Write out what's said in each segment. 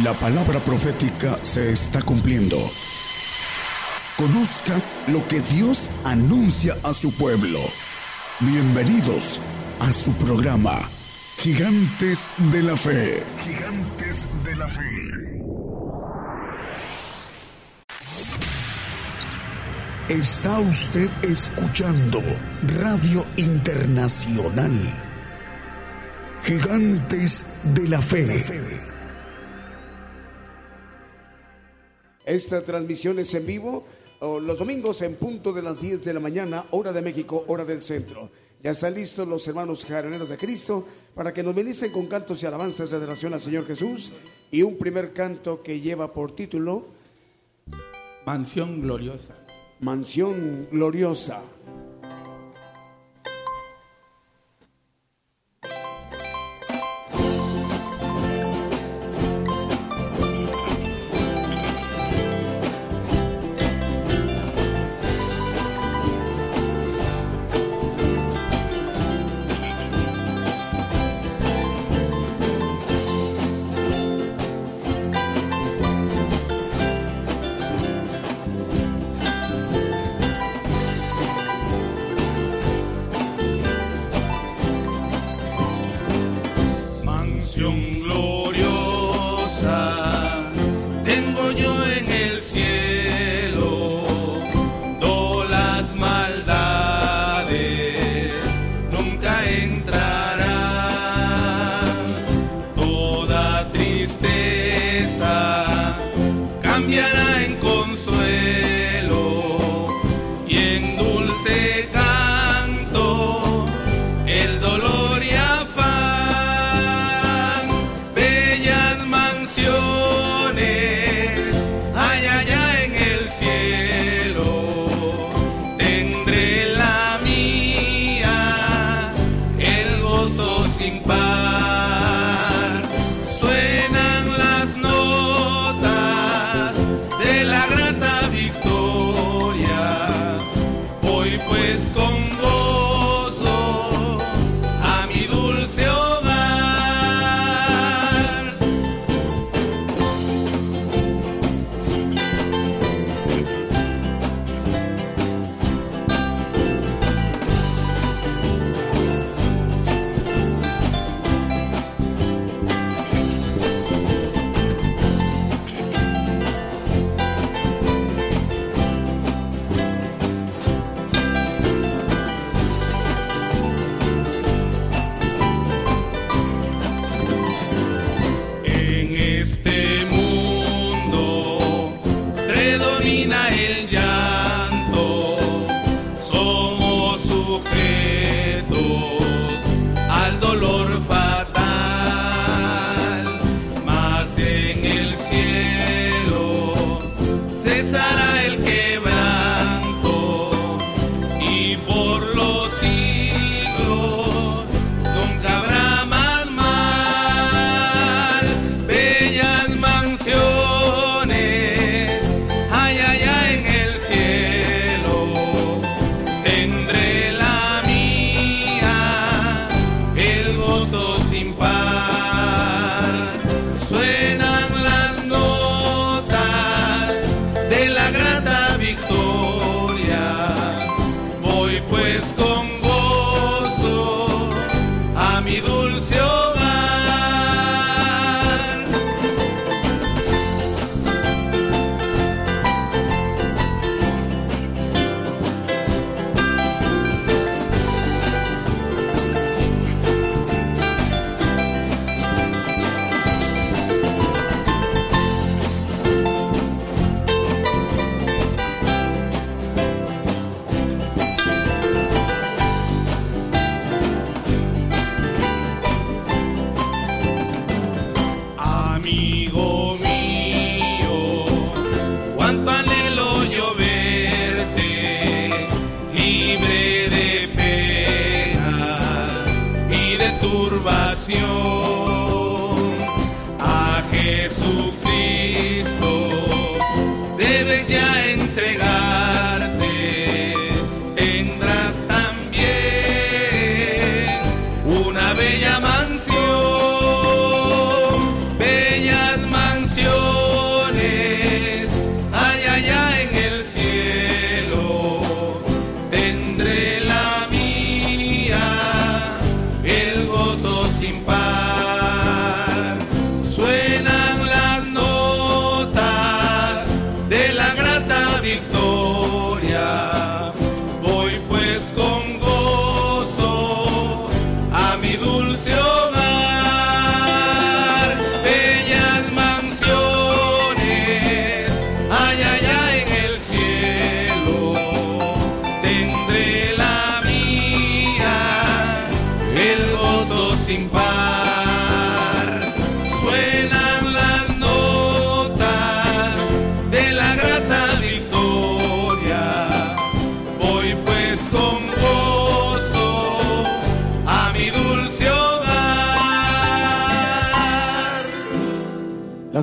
La palabra profética se está cumpliendo. Conozca lo que Dios anuncia a su pueblo. Bienvenidos a su programa, Gigantes de la Fe. Gigantes de la Fe. Está usted escuchando Radio Internacional. Gigantes de la Fe. Esta transmisión es en vivo los domingos en punto de las 10 de la mañana, hora de México, hora del centro. Ya están listos los hermanos jaraneros de Cristo para que nos benicen con cantos y alabanzas de adoración al Señor Jesús y un primer canto que lleva por título Mansión Gloriosa. Mansión Gloriosa.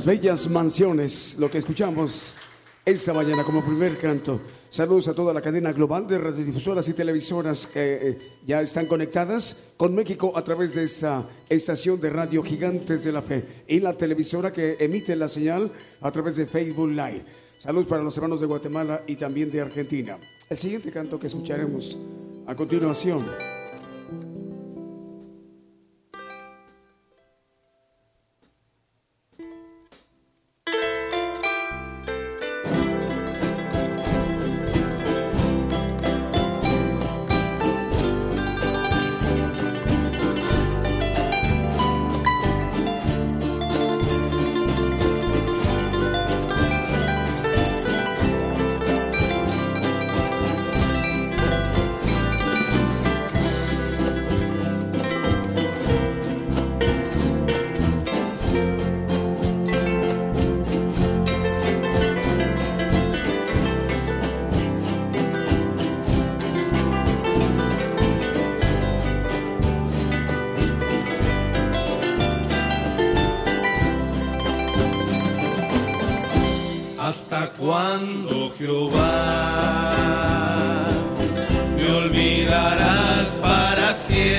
Bellas mansiones, lo que escuchamos esta mañana como primer canto. Saludos a toda la cadena global de radiodifusoras y televisoras que eh, ya están conectadas con México a través de esta estación de radio Gigantes de la Fe y la televisora que emite la señal a través de Facebook Live. Saludos para los hermanos de Guatemala y también de Argentina. El siguiente canto que escucharemos a continuación. ¿Hasta cuándo, Jehová? Me olvidarás para siempre.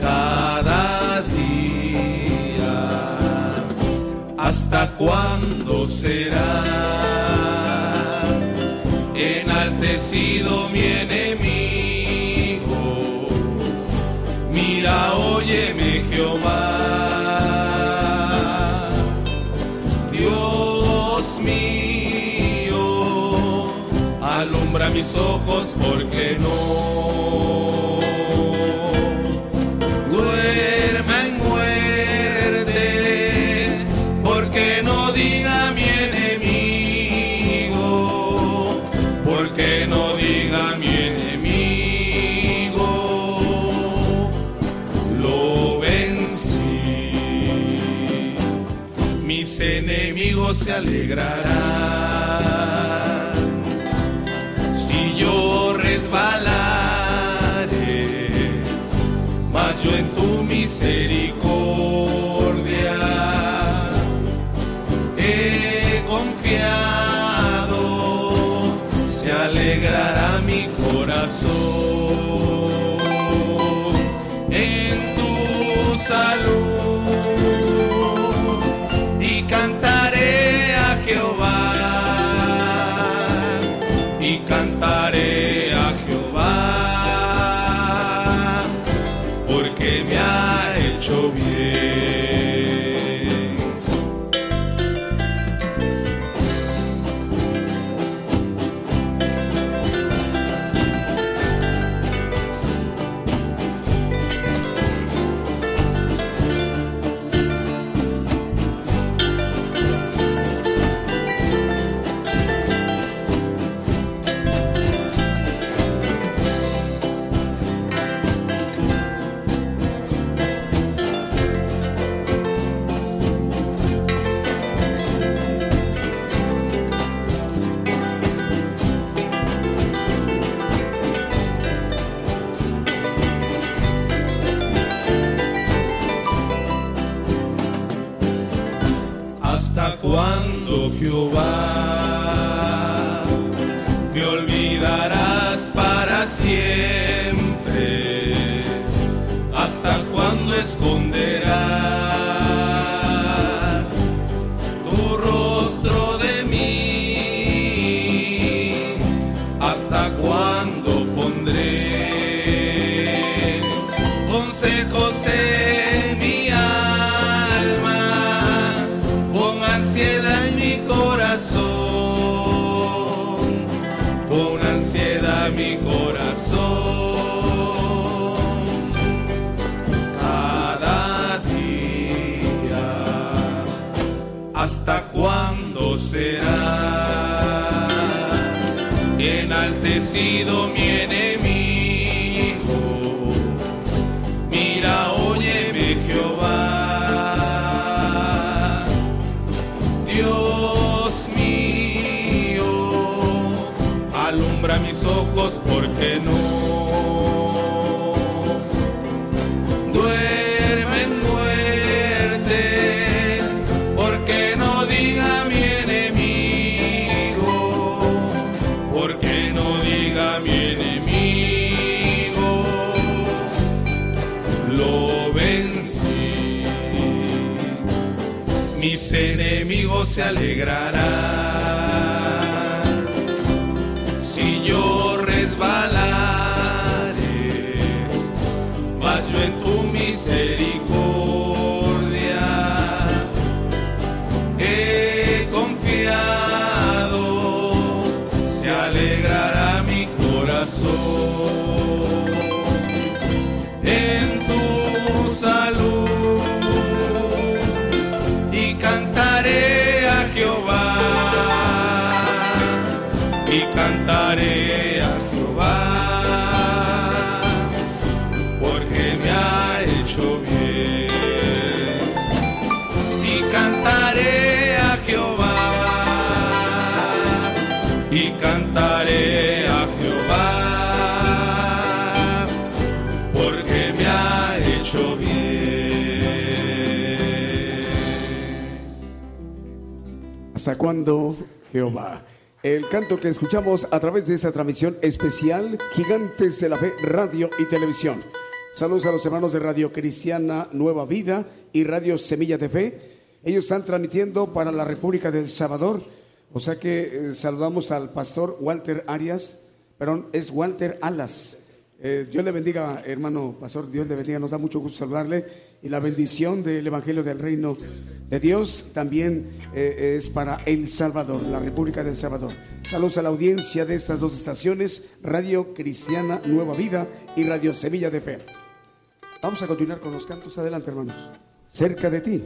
Cada día. ¿Hasta cuándo será enaltecido mi enemigo? Mis ojos porque no duerma muerte, porque no diga mi enemigo, porque no diga mi enemigo, lo vencí. Mis enemigos se alegrarán yo en tu misericordia. He confiado, se alegrará mi corazón. En tu salud será enaltecido mi enemigo. Mira, óyeme Jehová, Dios mío, alumbra mis ojos porque no se alegrarán ¿Hasta cuándo, Jehová? El canto que escuchamos a través de esta transmisión especial, Gigantes de la Fe, Radio y Televisión. Saludos a los hermanos de Radio Cristiana Nueva Vida y Radio Semilla de Fe. Ellos están transmitiendo para la República del Salvador. O sea que eh, saludamos al pastor Walter Arias, perdón, es Walter Alas. Eh, Dios le bendiga, hermano pastor, Dios le bendiga, nos da mucho gusto saludarle y la bendición del Evangelio del Reino de Dios también eh, es para El Salvador, la República del Salvador. Saludos a la audiencia de estas dos estaciones, Radio Cristiana Nueva Vida y Radio Semilla de Fe. Vamos a continuar con los cantos, adelante hermanos. Cerca de ti.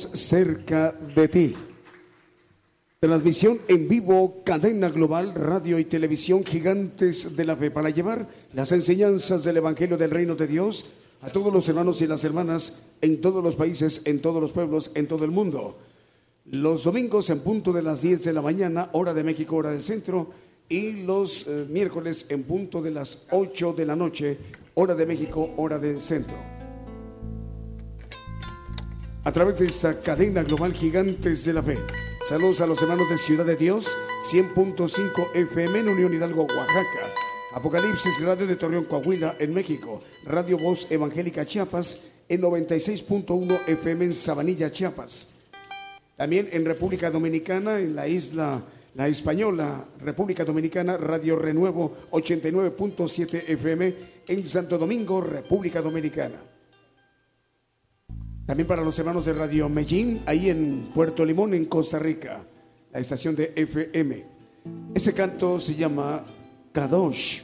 Cerca de ti. Transmisión en vivo, cadena global, radio y televisión gigantes de la fe para llevar las enseñanzas del Evangelio del Reino de Dios a todos los hermanos y las hermanas en todos los países, en todos los pueblos, en todo el mundo. Los domingos en punto de las 10 de la mañana, hora de México, hora del centro, y los eh, miércoles en punto de las 8 de la noche, hora de México, hora del centro. A través de esta cadena global Gigantes de la Fe. Saludos a los hermanos de Ciudad de Dios, 100.5 FM en Unión Hidalgo, Oaxaca. Apocalipsis Radio de Torreón, Coahuila, en México. Radio Voz Evangélica Chiapas, en 96.1 FM en Sabanilla, Chiapas. También en República Dominicana, en la isla La Española, República Dominicana, Radio Renuevo 89.7 FM en Santo Domingo, República Dominicana. También para los hermanos de Radio Medellín, ahí en Puerto Limón, en Costa Rica, la estación de FM. Ese canto se llama Kadosh.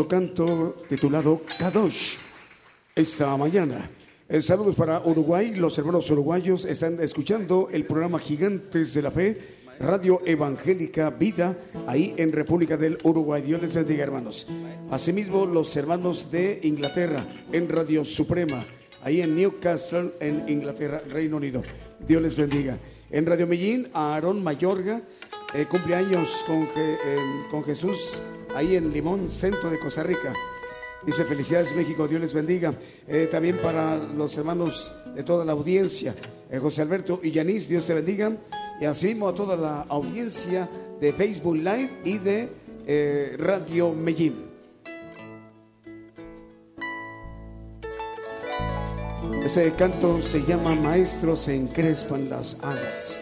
Canto titulado Kadosh esta mañana. Eh, saludos para Uruguay, los hermanos uruguayos están escuchando el programa Gigantes de la Fe, Radio Evangélica Vida, ahí en República del Uruguay. Dios les bendiga, hermanos. Asimismo, los hermanos de Inglaterra en Radio Suprema, ahí en Newcastle, en Inglaterra, Reino Unido. Dios les bendiga. En Radio Medellín, Aarón Mayorga, eh, cumpleaños con, eh, con Jesús ahí en Limón, centro de Costa Rica. Dice felicidades México, Dios les bendiga. Eh, también para los hermanos de toda la audiencia, eh, José Alberto y Yanis, Dios te bendiga. Y así a toda la audiencia de Facebook Live y de eh, Radio Medellín. Ese canto se llama Maestros se encrespan las alas.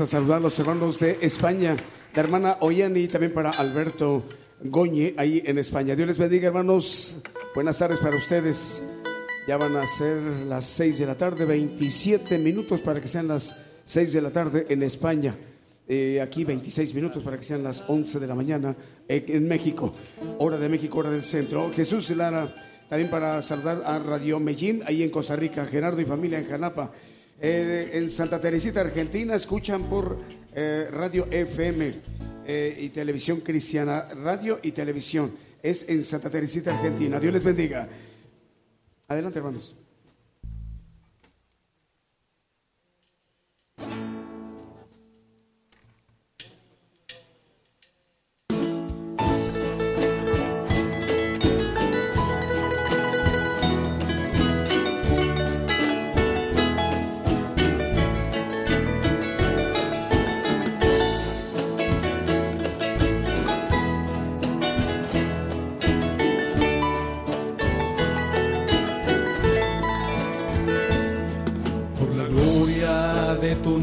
A saludar a los hermanos de España, la hermana Oyani, también para Alberto Goñe, ahí en España. Dios les bendiga, hermanos. Buenas tardes para ustedes. Ya van a ser las 6 de la tarde, 27 minutos para que sean las 6 de la tarde en España. Eh, aquí 26 minutos para que sean las 11 de la mañana en México. Hora de México, hora del centro. Jesús Lara, también para saludar a Radio Medellín, ahí en Costa Rica. Gerardo y familia en Janapa. Eh, en Santa Teresita, Argentina, escuchan por eh, Radio FM eh, y Televisión Cristiana. Radio y Televisión. Es en Santa Teresita, Argentina. Dios les bendiga. Adelante, hermanos.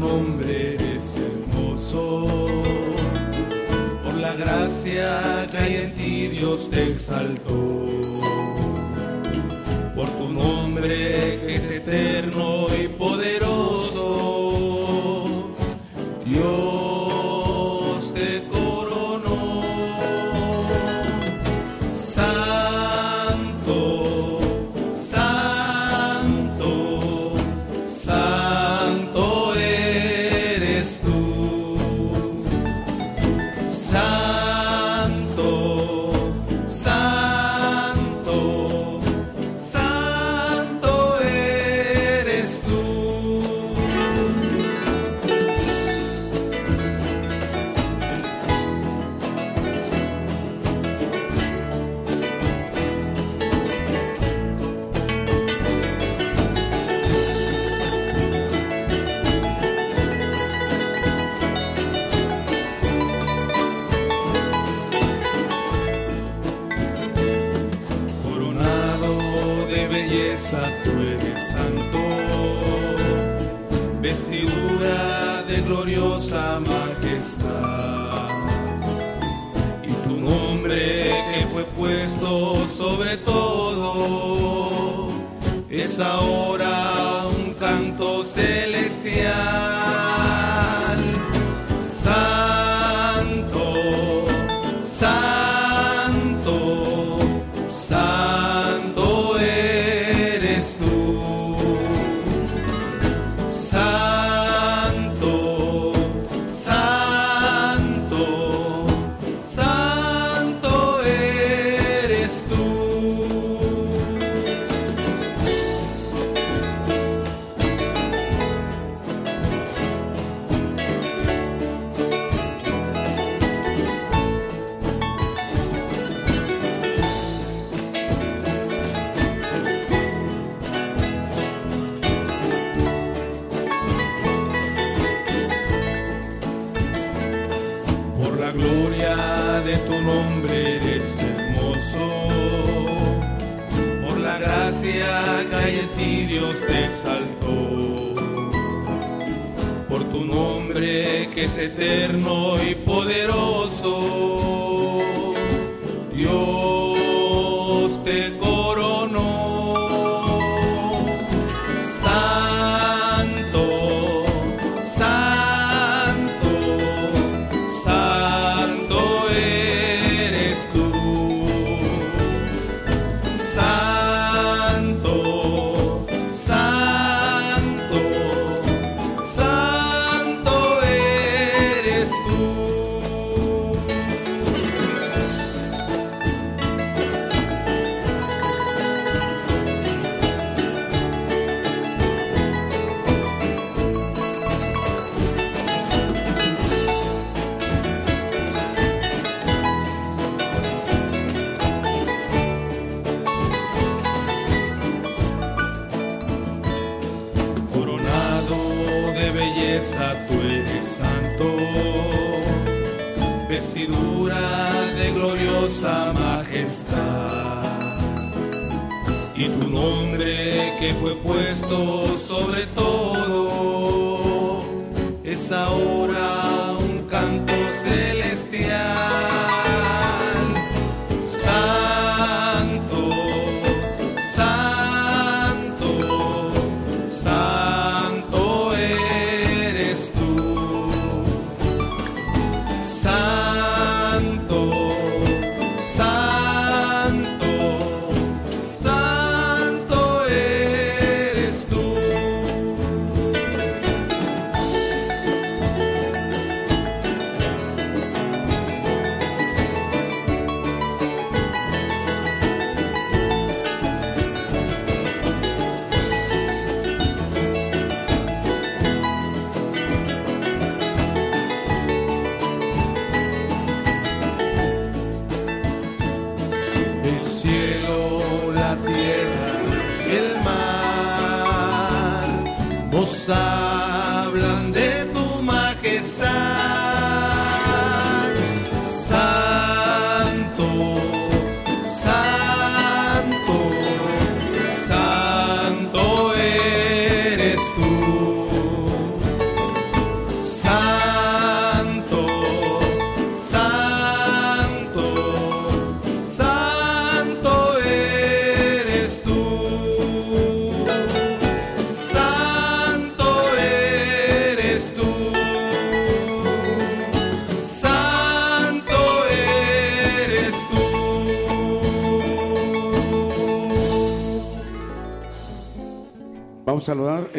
Nombre eres hermoso. Por la gracia que hay en ti Dios te exaltó.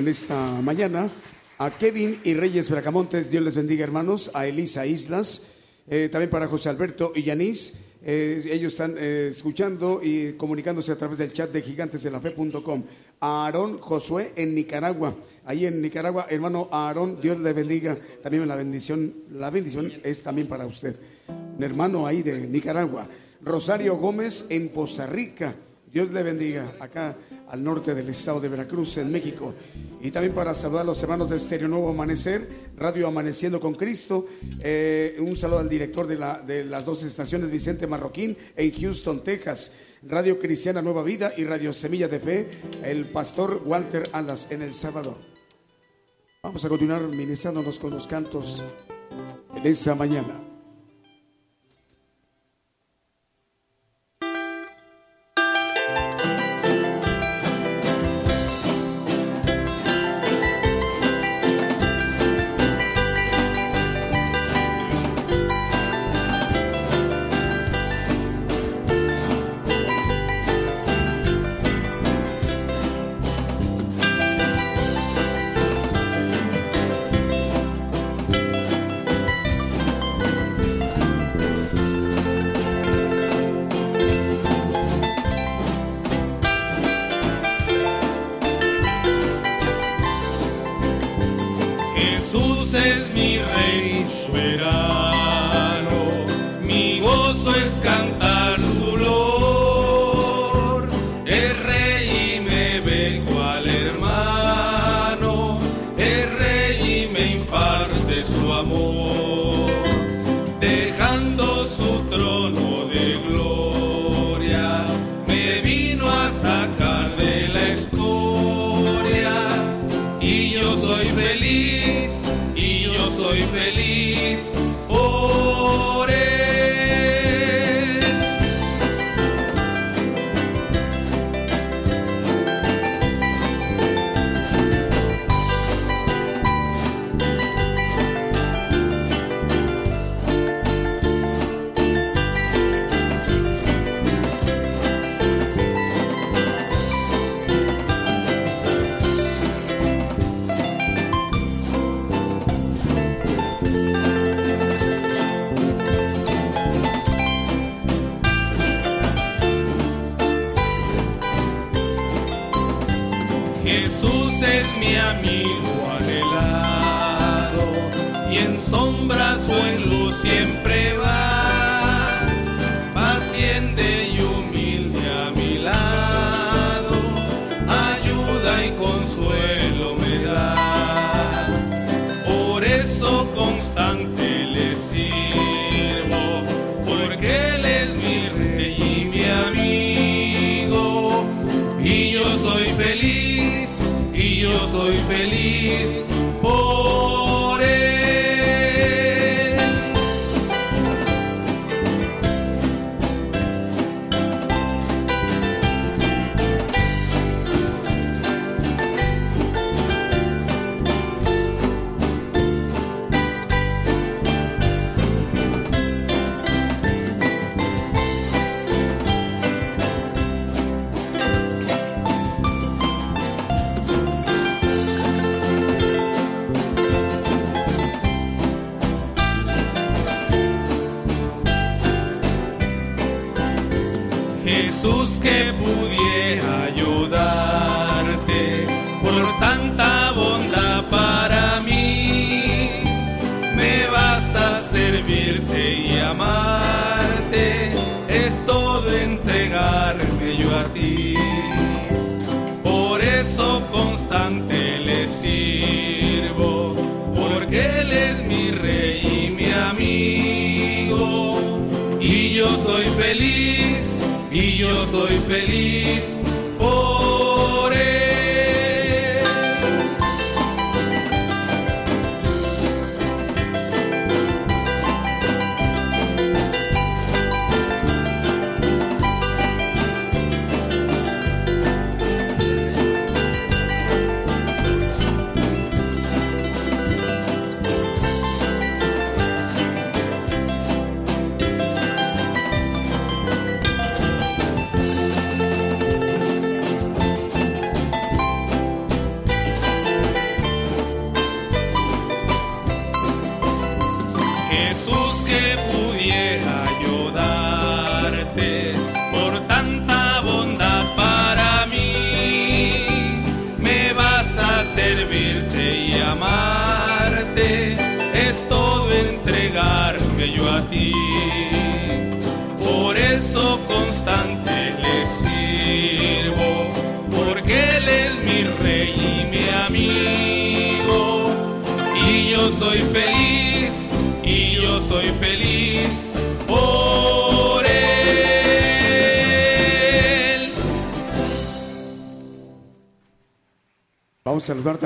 Esta mañana a Kevin y Reyes Bracamontes. Dios les bendiga, hermanos. A Elisa Islas. Eh, también para José Alberto y Yanis. Eh, ellos están eh, escuchando y comunicándose a través del chat de gigantesdelafe.com. A Aarón Josué en Nicaragua. Ahí en Nicaragua, hermano Aarón, Dios le bendiga. También la bendición, la bendición es también para usted. Un hermano ahí de Nicaragua. Rosario Gómez en Poza Rica. Dios le bendiga. Acá al norte del estado de Veracruz, en México. Y también para saludar a los hermanos de Estéreo Nuevo Amanecer, Radio Amaneciendo con Cristo. Eh, un saludo al director de, la, de las dos estaciones, Vicente Marroquín, en Houston, Texas. Radio Cristiana Nueva Vida y Radio Semilla de Fe, el pastor Walter Alas en El Salvador. Vamos a continuar ministrándonos con los cantos en esta mañana.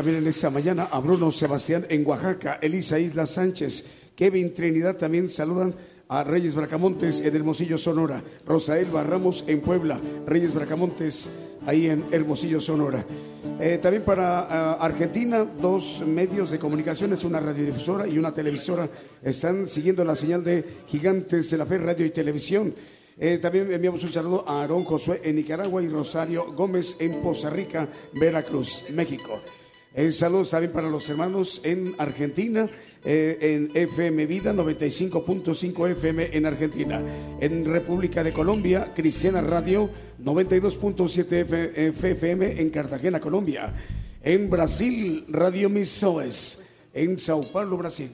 También en esta mañana a Bruno Sebastián en Oaxaca, Elisa Isla Sánchez, Kevin Trinidad también saludan a Reyes Bracamontes en Hermosillo, Sonora, Rosael Ramos en Puebla, Reyes Bracamontes ahí en Hermosillo, Sonora. Eh, también para ah, Argentina, dos medios de comunicaciones, una radiodifusora y una televisora, están siguiendo la señal de Gigantes de la Fe, Radio y Televisión. Eh, también enviamos un saludo a Aarón Josué en Nicaragua y Rosario Gómez en Poza Rica, Veracruz, México. Eh, saludos también para los hermanos en Argentina, eh, en FM Vida 95.5 FM en Argentina. En República de Colombia, Cristiana Radio 92.7 FM en Cartagena, Colombia. En Brasil, Radio Misoes. en Sao Paulo, Brasil.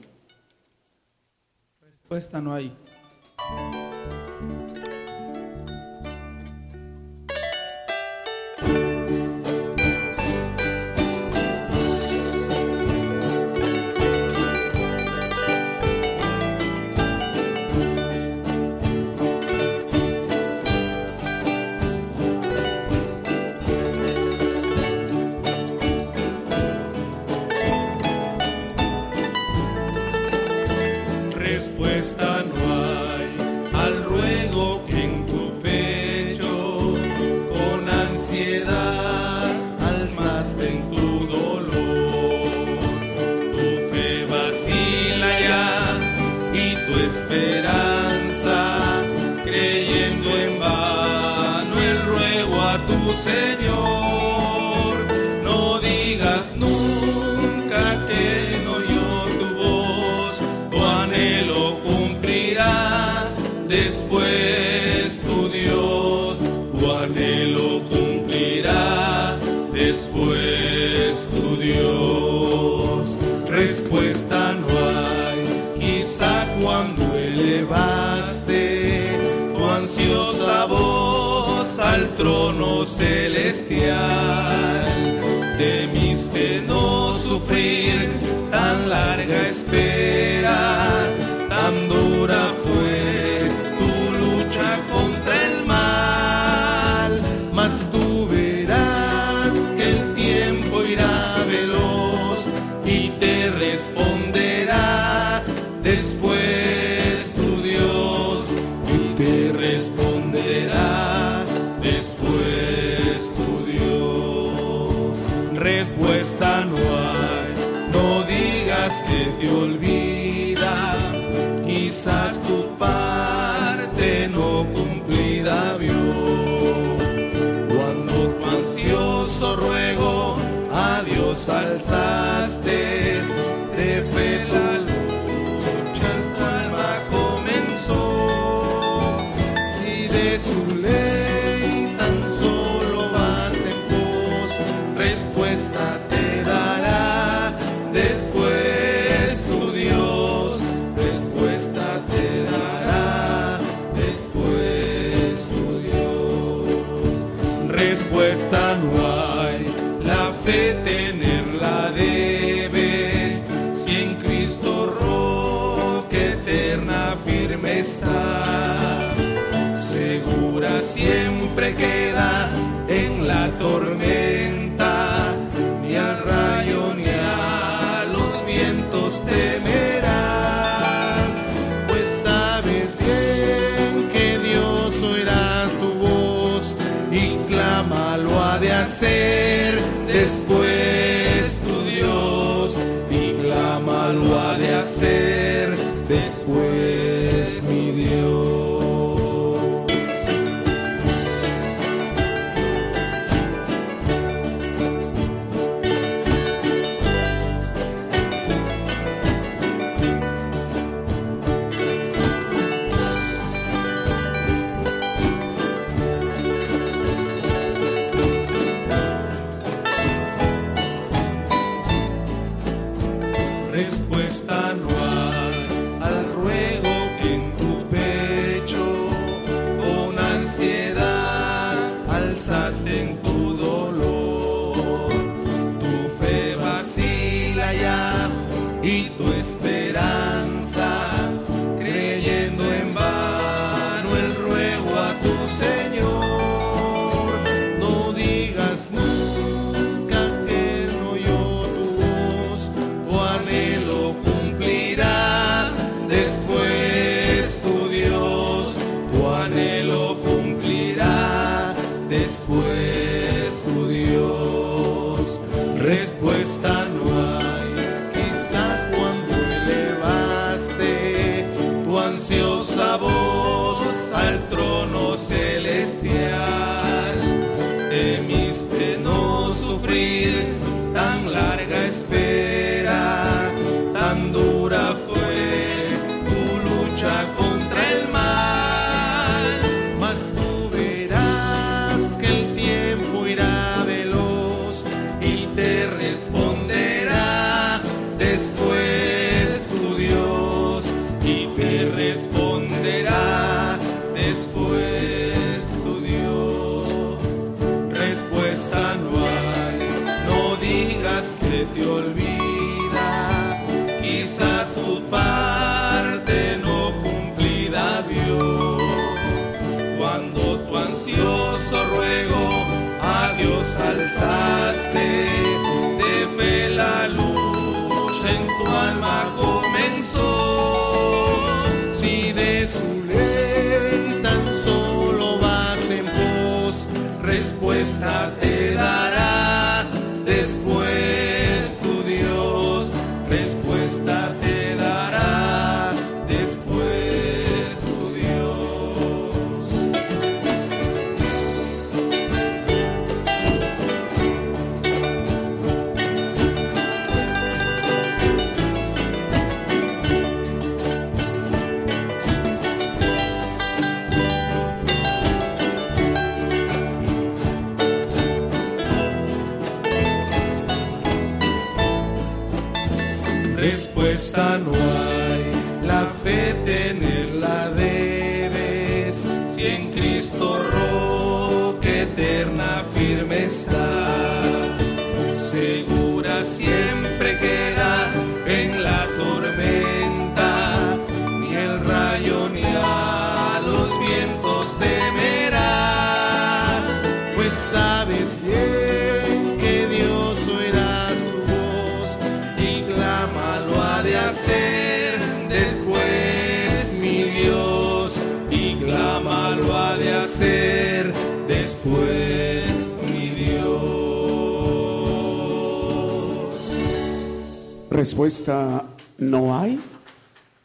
Respuesta no hay. trono celestial. Temiste no sufrir tan larga espera, tan dura fue te olvida, quizás tu parte no cumplida vio. Cuando tu ansioso ruego a Dios alzaste siempre queda en la tormenta, ni al rayo ni a los vientos temerán, pues sabes bien que Dios oirá tu voz y clama lo ha de hacer. Después tu Dios y clama lo ha de hacer. Después mi Dios. Alzaste, de fe la lucha en tu alma comenzó. Si de su ley tan solo vas en pos, respuesta te dará después tu Dios, respuesta te dará No hay, la fe tenerla debes, si en Cristo roca eterna firme está, hacer después mi Dios y clama lo ha de hacer después mi Dios. Respuesta no hay.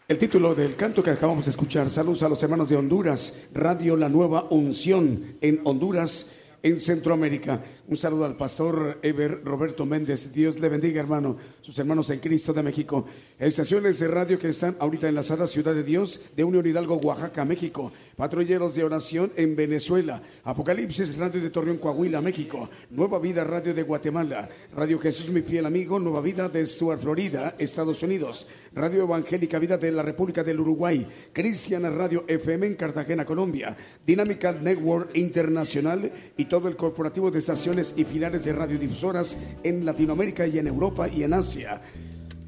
El título del canto que acabamos de escuchar, saludos a los hermanos de Honduras, Radio La Nueva Unción en Honduras, en Centroamérica. Un saludo al pastor Eber Roberto Méndez. Dios le bendiga, hermano, sus hermanos en Cristo de México. Estaciones de radio que están ahorita enlazadas, Ciudad de Dios, de Unión Hidalgo, Oaxaca, México. Patrulleros de oración en Venezuela. Apocalipsis Radio de Torreón, Coahuila, México. Nueva Vida Radio de Guatemala. Radio Jesús, mi fiel amigo. Nueva Vida de Stuart, Florida, Estados Unidos. Radio Evangélica Vida de la República del Uruguay. Cristiana Radio FM en Cartagena, Colombia. Dinámica Network Internacional y todo el corporativo de estaciones y filiales de radiodifusoras en Latinoamérica y en Europa y en Asia.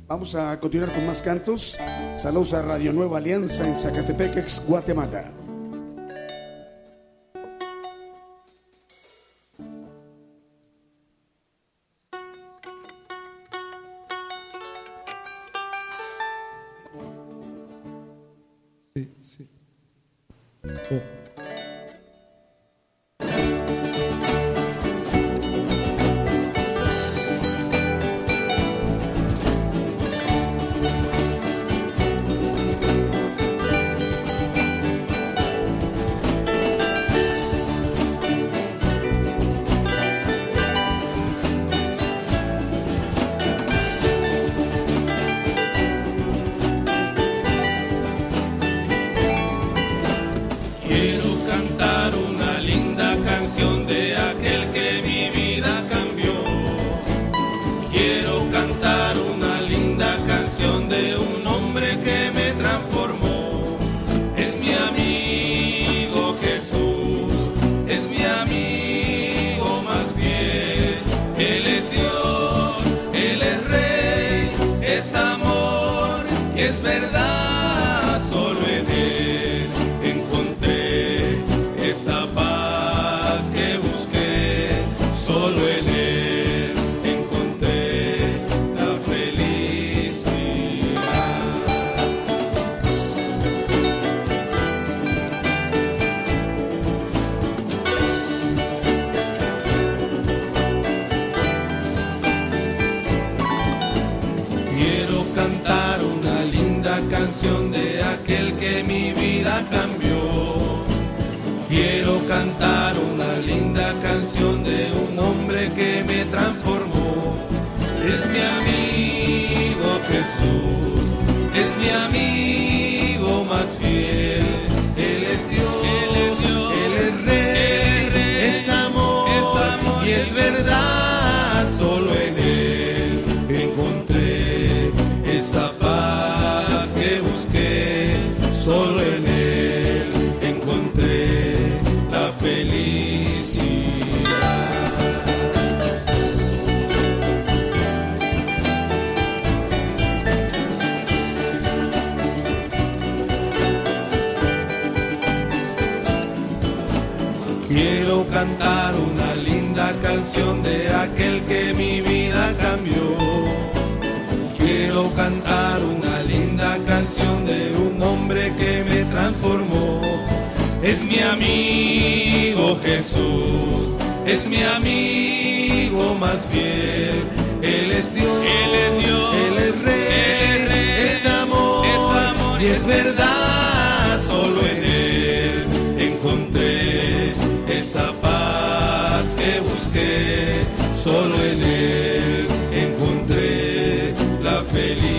Vamos a continuar con más cantos. Saludos a Radio Nueva Alianza en Zacatepec, Guatemala. Sí, sí. Quiero hombre que me transformó. Es mi amigo Jesús, es mi amigo más fiel. Él es Dios, Él es, Dios, Él es Rey, es amor, y es verdad. Solo en Él encontré cantar una linda canción de aquel que mi vida cambió. Quiero cantar una linda canción de un hombre que me transformó. Es mi amigo Jesús, es mi amigo más fiel. Él es Dios, Él es Dios, Él es Rey, Él es, rey, es amor, es amor y es verdad. Esa paz que busqué. Solo en Él encontré la felicidad.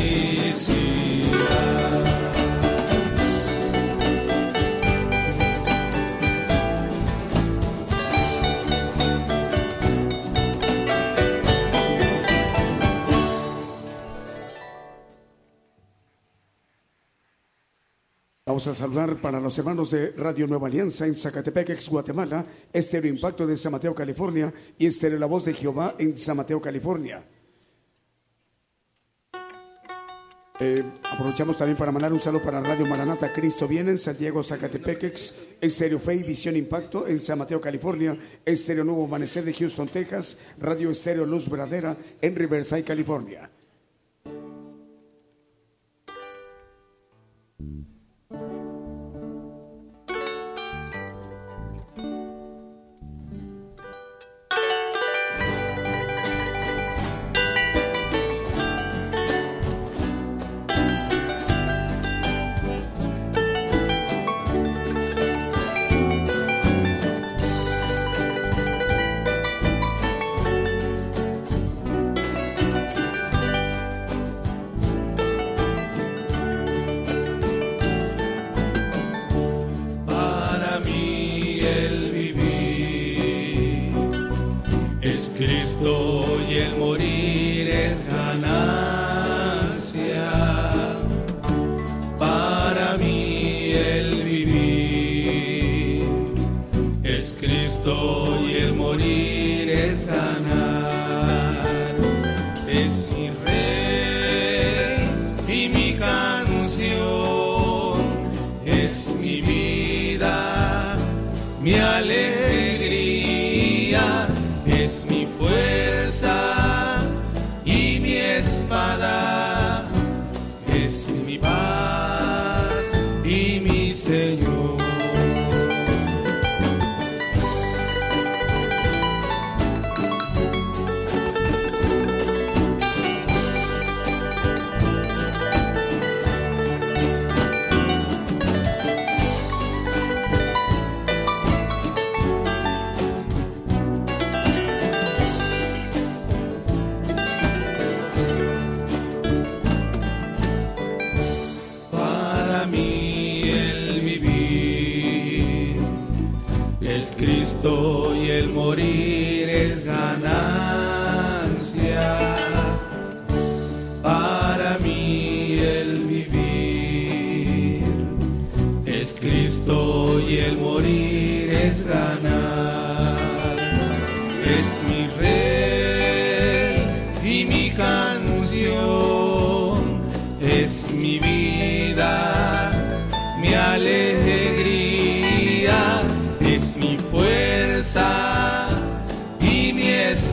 Vamos a saludar para los hermanos de Radio Nueva Alianza en Zacatepec, ex Guatemala, Estéreo Impacto de San Mateo, California y Estéreo La Voz de Jehová en San Mateo, California. Eh, aprovechamos también para mandar un saludo para Radio Maranata Cristo Viene en Santiago, Zacatepec, ex Estéreo Fe y Visión Impacto en San Mateo, California, Estéreo Nuevo Amanecer de Houston, Texas, Radio Estéreo Luz Verdadera en Riverside, California.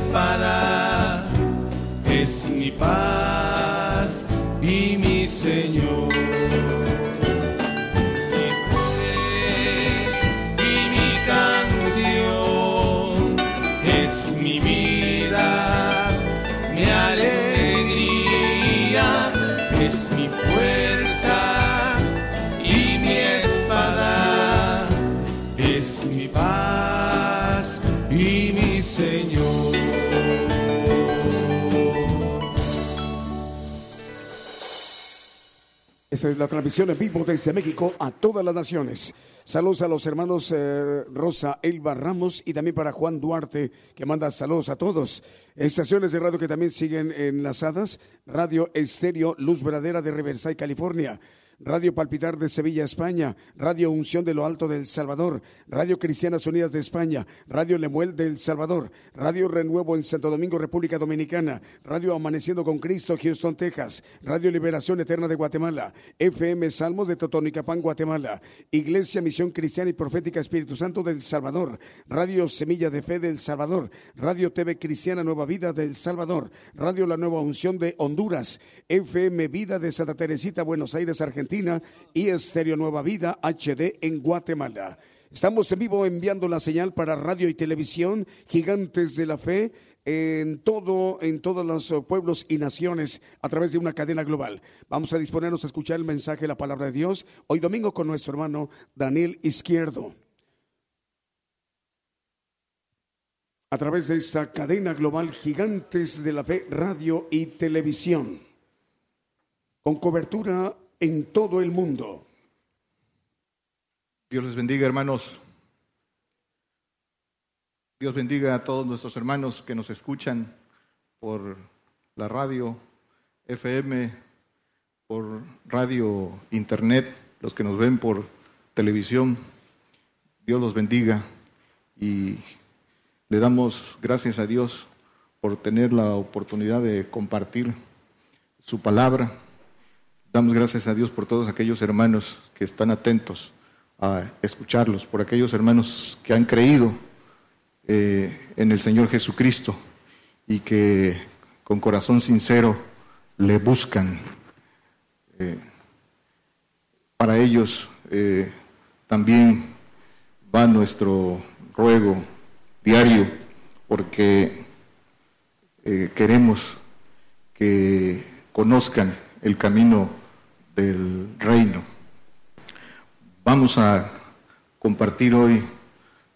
Mi Es la transmisión en vivo desde México a todas las naciones. Saludos a los hermanos eh, Rosa Elba Ramos y también para Juan Duarte, que manda saludos a todos. Estaciones de radio que también siguen enlazadas. Radio Estéreo Luz Verdadera de Riverside, California. Radio Palpitar de Sevilla, España, Radio Unción de lo Alto del Salvador, Radio Cristianas Unidas de España, Radio Lemuel del Salvador, Radio Renuevo en Santo Domingo, República Dominicana, Radio Amaneciendo con Cristo, Houston, Texas, Radio Liberación Eterna de Guatemala, FM Salmos de Totonicapán, Guatemala, Iglesia Misión Cristiana y Profética Espíritu Santo del Salvador, Radio Semilla de Fe del Salvador, Radio TV Cristiana Nueva Vida del Salvador, Radio La Nueva Unción de Honduras, FM Vida de Santa Teresita, Buenos Aires, Argentina, y Estéreo Nueva Vida HD en Guatemala. Estamos en vivo enviando la señal para radio y televisión, gigantes de la fe, en todo, en todos los pueblos y naciones a través de una cadena global. Vamos a disponernos a escuchar el mensaje de la palabra de Dios hoy domingo con nuestro hermano Daniel Izquierdo. A través de esta cadena global Gigantes de la Fe, radio y televisión, con cobertura en todo el mundo. Dios les bendiga, hermanos. Dios bendiga a todos nuestros hermanos que nos escuchan por la radio FM, por radio Internet, los que nos ven por televisión. Dios los bendiga y le damos gracias a Dios por tener la oportunidad de compartir su palabra Damos gracias a Dios por todos aquellos hermanos que están atentos a escucharlos, por aquellos hermanos que han creído eh, en el Señor Jesucristo y que con corazón sincero le buscan. Eh, para ellos eh, también va nuestro ruego diario porque queremos que conozcan el camino del reino. Vamos a compartir hoy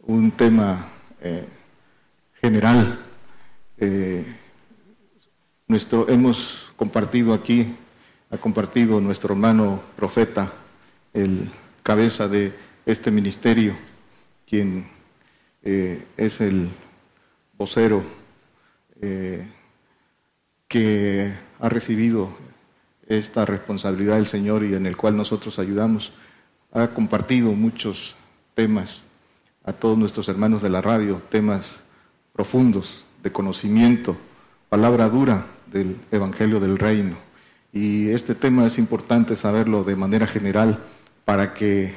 un tema eh, general. Eh, nuestro, hemos compartido aquí, ha compartido nuestro hermano profeta, el cabeza de este ministerio, quien eh, es el vocero que ha recibido esta responsabilidad del Señor y en el cual nosotros ayudamos. Ha compartido muchos temas a todos nuestros hermanos de la radio, temas profundos de conocimiento, palabra dura del Evangelio del Reino. Y este tema es importante saberlo de manera general para que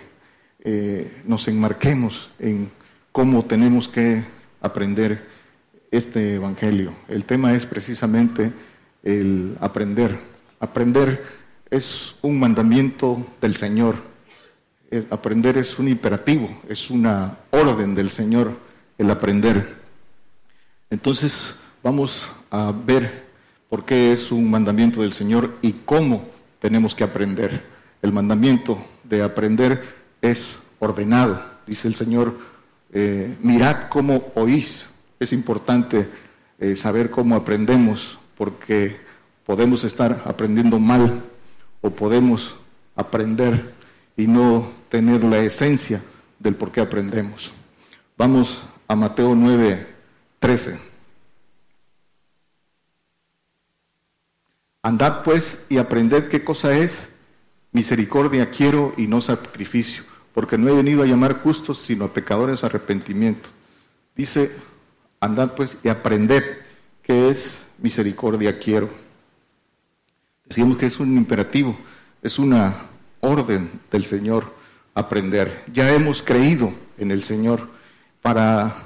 eh, nos enmarquemos en cómo tenemos que aprender este Evangelio. El tema es precisamente el aprender Aprender es un mandamiento del Señor. Aprender es un imperativo, es una orden del Señor el aprender. Entonces vamos a ver por qué es un mandamiento del Señor y cómo tenemos que aprender. El mandamiento de aprender es ordenado. Dice el Señor, eh, mirad cómo oís. Es importante eh, saber cómo aprendemos porque podemos estar aprendiendo mal o podemos aprender y no tener la esencia del por qué aprendemos. Vamos a Mateo 9, 13. Andad pues y aprended qué cosa es misericordia quiero y no sacrificio, porque no he venido a llamar justos, sino a pecadores arrepentimiento. Dice, andad pues y aprended qué es misericordia quiero. Decimos que es un imperativo, es una orden del Señor aprender. Ya hemos creído en el Señor para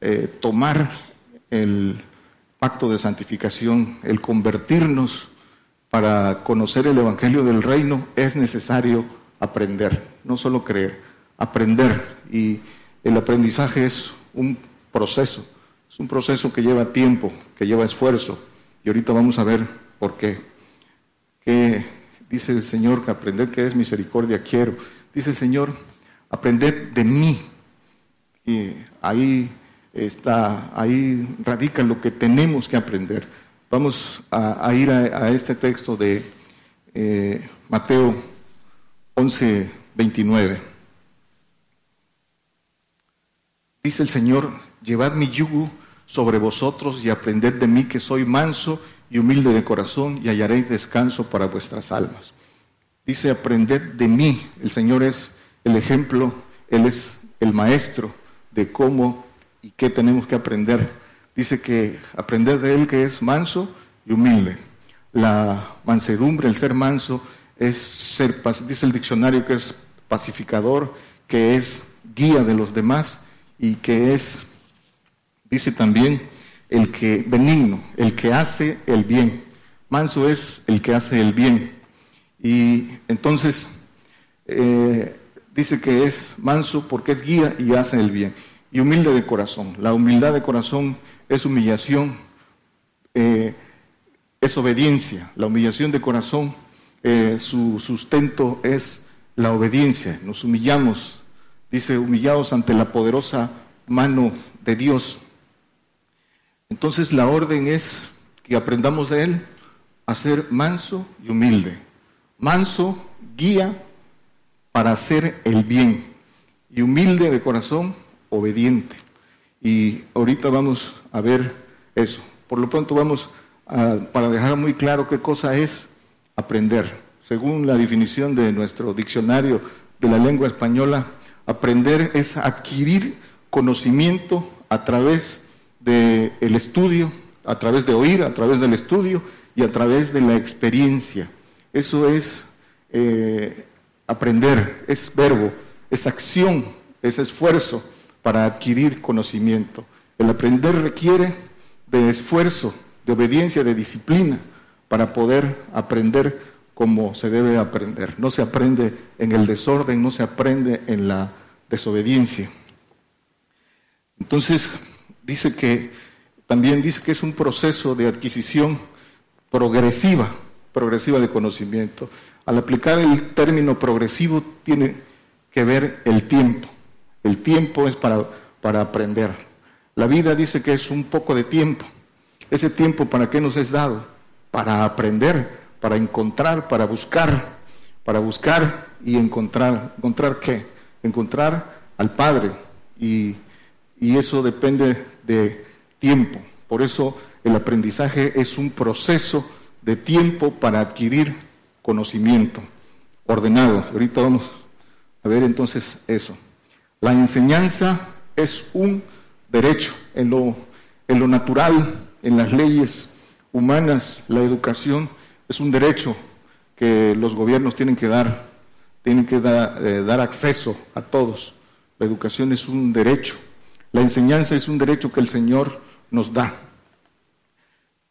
eh, tomar el pacto de santificación, el convertirnos para conocer el Evangelio del Reino, es necesario aprender, no solo creer, aprender. Y el aprendizaje es un proceso, es un proceso que lleva tiempo, que lleva esfuerzo. Y ahorita vamos a ver por qué dice el Señor que aprender que es misericordia quiero. Dice el Señor, aprended de mí. Y ahí está, ahí radica lo que tenemos que aprender. Vamos a, ir a, este texto de eh, Mateo 11, 29. Dice el Señor, llevad mi yugo sobre vosotros y aprended de mí que soy manso humilde de corazón y hallaréis descanso para vuestras almas. Dice, aprended de mí. El Señor es el ejemplo, Él es el maestro de cómo y qué tenemos que aprender. Dice que aprender de Él que es manso y humilde. La mansedumbre, el ser manso, es ser, dice el diccionario que es pacificador, que es guía de los demás y que es, dice también, el que benigno, el que hace el bien. Manso es el que hace el bien. Y entonces eh, dice que es manso porque es guía y hace el bien. Y humilde de corazón. La humildad de corazón es humillación, eh, es obediencia. La humillación de corazón, eh, su sustento es la obediencia. Nos humillamos, dice, humillados ante la poderosa mano de Dios. Entonces la orden es que aprendamos de Él a ser manso y humilde. Manso, guía para hacer el bien. Y humilde de corazón, obediente. Y ahorita vamos a ver eso. Por lo pronto vamos para dejar muy claro qué cosa es aprender. Según la definición de nuestro diccionario de la lengua española, aprender es adquirir conocimiento a través del estudio, a través de oír, a través del estudio y a través de la experiencia. Eso es eh, aprender, es verbo, es acción, es esfuerzo para adquirir conocimiento. El aprender requiere de esfuerzo, de obediencia, de disciplina para poder aprender como se debe aprender. No se aprende en el desorden, no se aprende en la desobediencia. Entonces, dice que también dice que es un proceso de adquisición progresiva, progresiva de conocimiento. Al aplicar el término progresivo tiene que ver el tiempo. El tiempo es para, para aprender. La vida dice que es un poco de tiempo. Ese tiempo, ¿para qué nos es dado? Para aprender, para encontrar, para buscar, para buscar y encontrar. ¿Encontrar qué? Encontrar al Padre. Y, y eso depende de tiempo. Por eso el aprendizaje es un proceso de tiempo para adquirir conocimiento ordenado. Ahorita vamos a ver entonces eso. La enseñanza es un derecho en lo, en lo natural, en las leyes humanas, la educación es un derecho que los gobiernos tienen que dar, tienen que eh, dar acceso a todos. La educación es un derecho. La enseñanza es un derecho que el Señor nos da.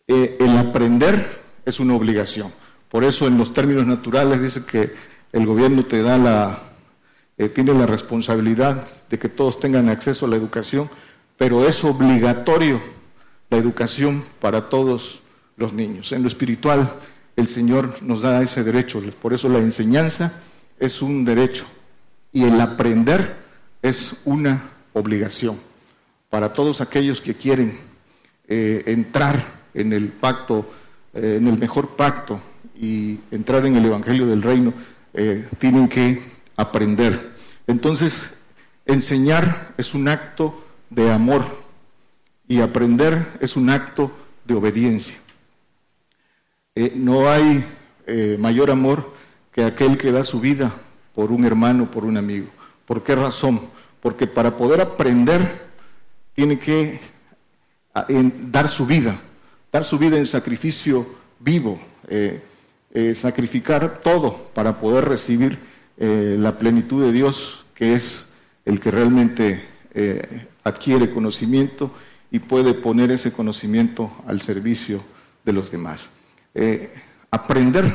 Eh, el aprender es una obligación. Por eso en los términos naturales dice que el gobierno te da la, eh, tiene la responsabilidad de que todos tengan acceso a la educación, pero es obligatorio la educación para todos los niños. En lo espiritual, el Señor nos da ese derecho, por eso la enseñanza es un derecho y el aprender es una obligación para todos aquellos que quieren eh, entrar en el pacto, eh, en el mejor pacto y entrar en el Evangelio del Reino, tienen que aprender. Entonces, enseñar es un acto de amor y aprender es un acto de obediencia. Eh, no hay eh, mayor amor que aquel que da su vida por un hermano, por un amigo. ¿Por qué razón? Porque para poder aprender tiene que dar su vida, dar su vida en sacrificio vivo, eh, sacrificar todo para poder recibir la plenitud de Dios, que es el que realmente adquiere conocimiento y puede poner ese conocimiento al servicio de los demás. Eh, aprender,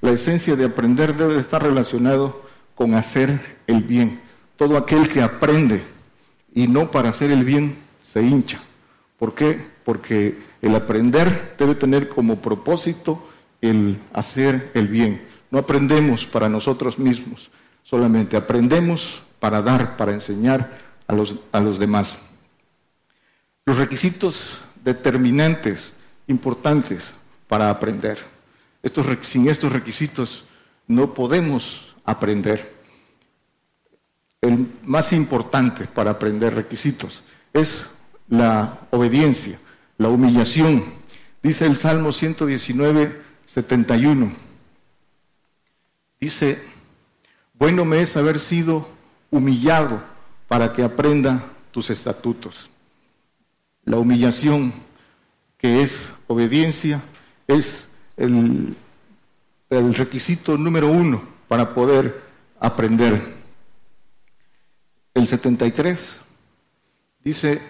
la esencia de aprender debe estar relacionado con hacer el bien. Todo aquel que aprende y no para hacer el bien se hincha. ¿Por qué? Porque el aprender debe tener como propósito el hacer el bien. No aprendemos para nosotros mismos, solamente aprendemos para dar, para enseñar a los, a los demás. Los requisitos determinantes, importantes para aprender. sin estos requisitos no podemos aprender. El más importante para aprender requisitos es la obediencia, la humillación. Dice el Salmo 119, 71. Dice, bueno me es haber sido humillado para que aprenda tus estatutos. La humillación, que es obediencia, es el, el requisito número uno para poder aprender. El 73 dice,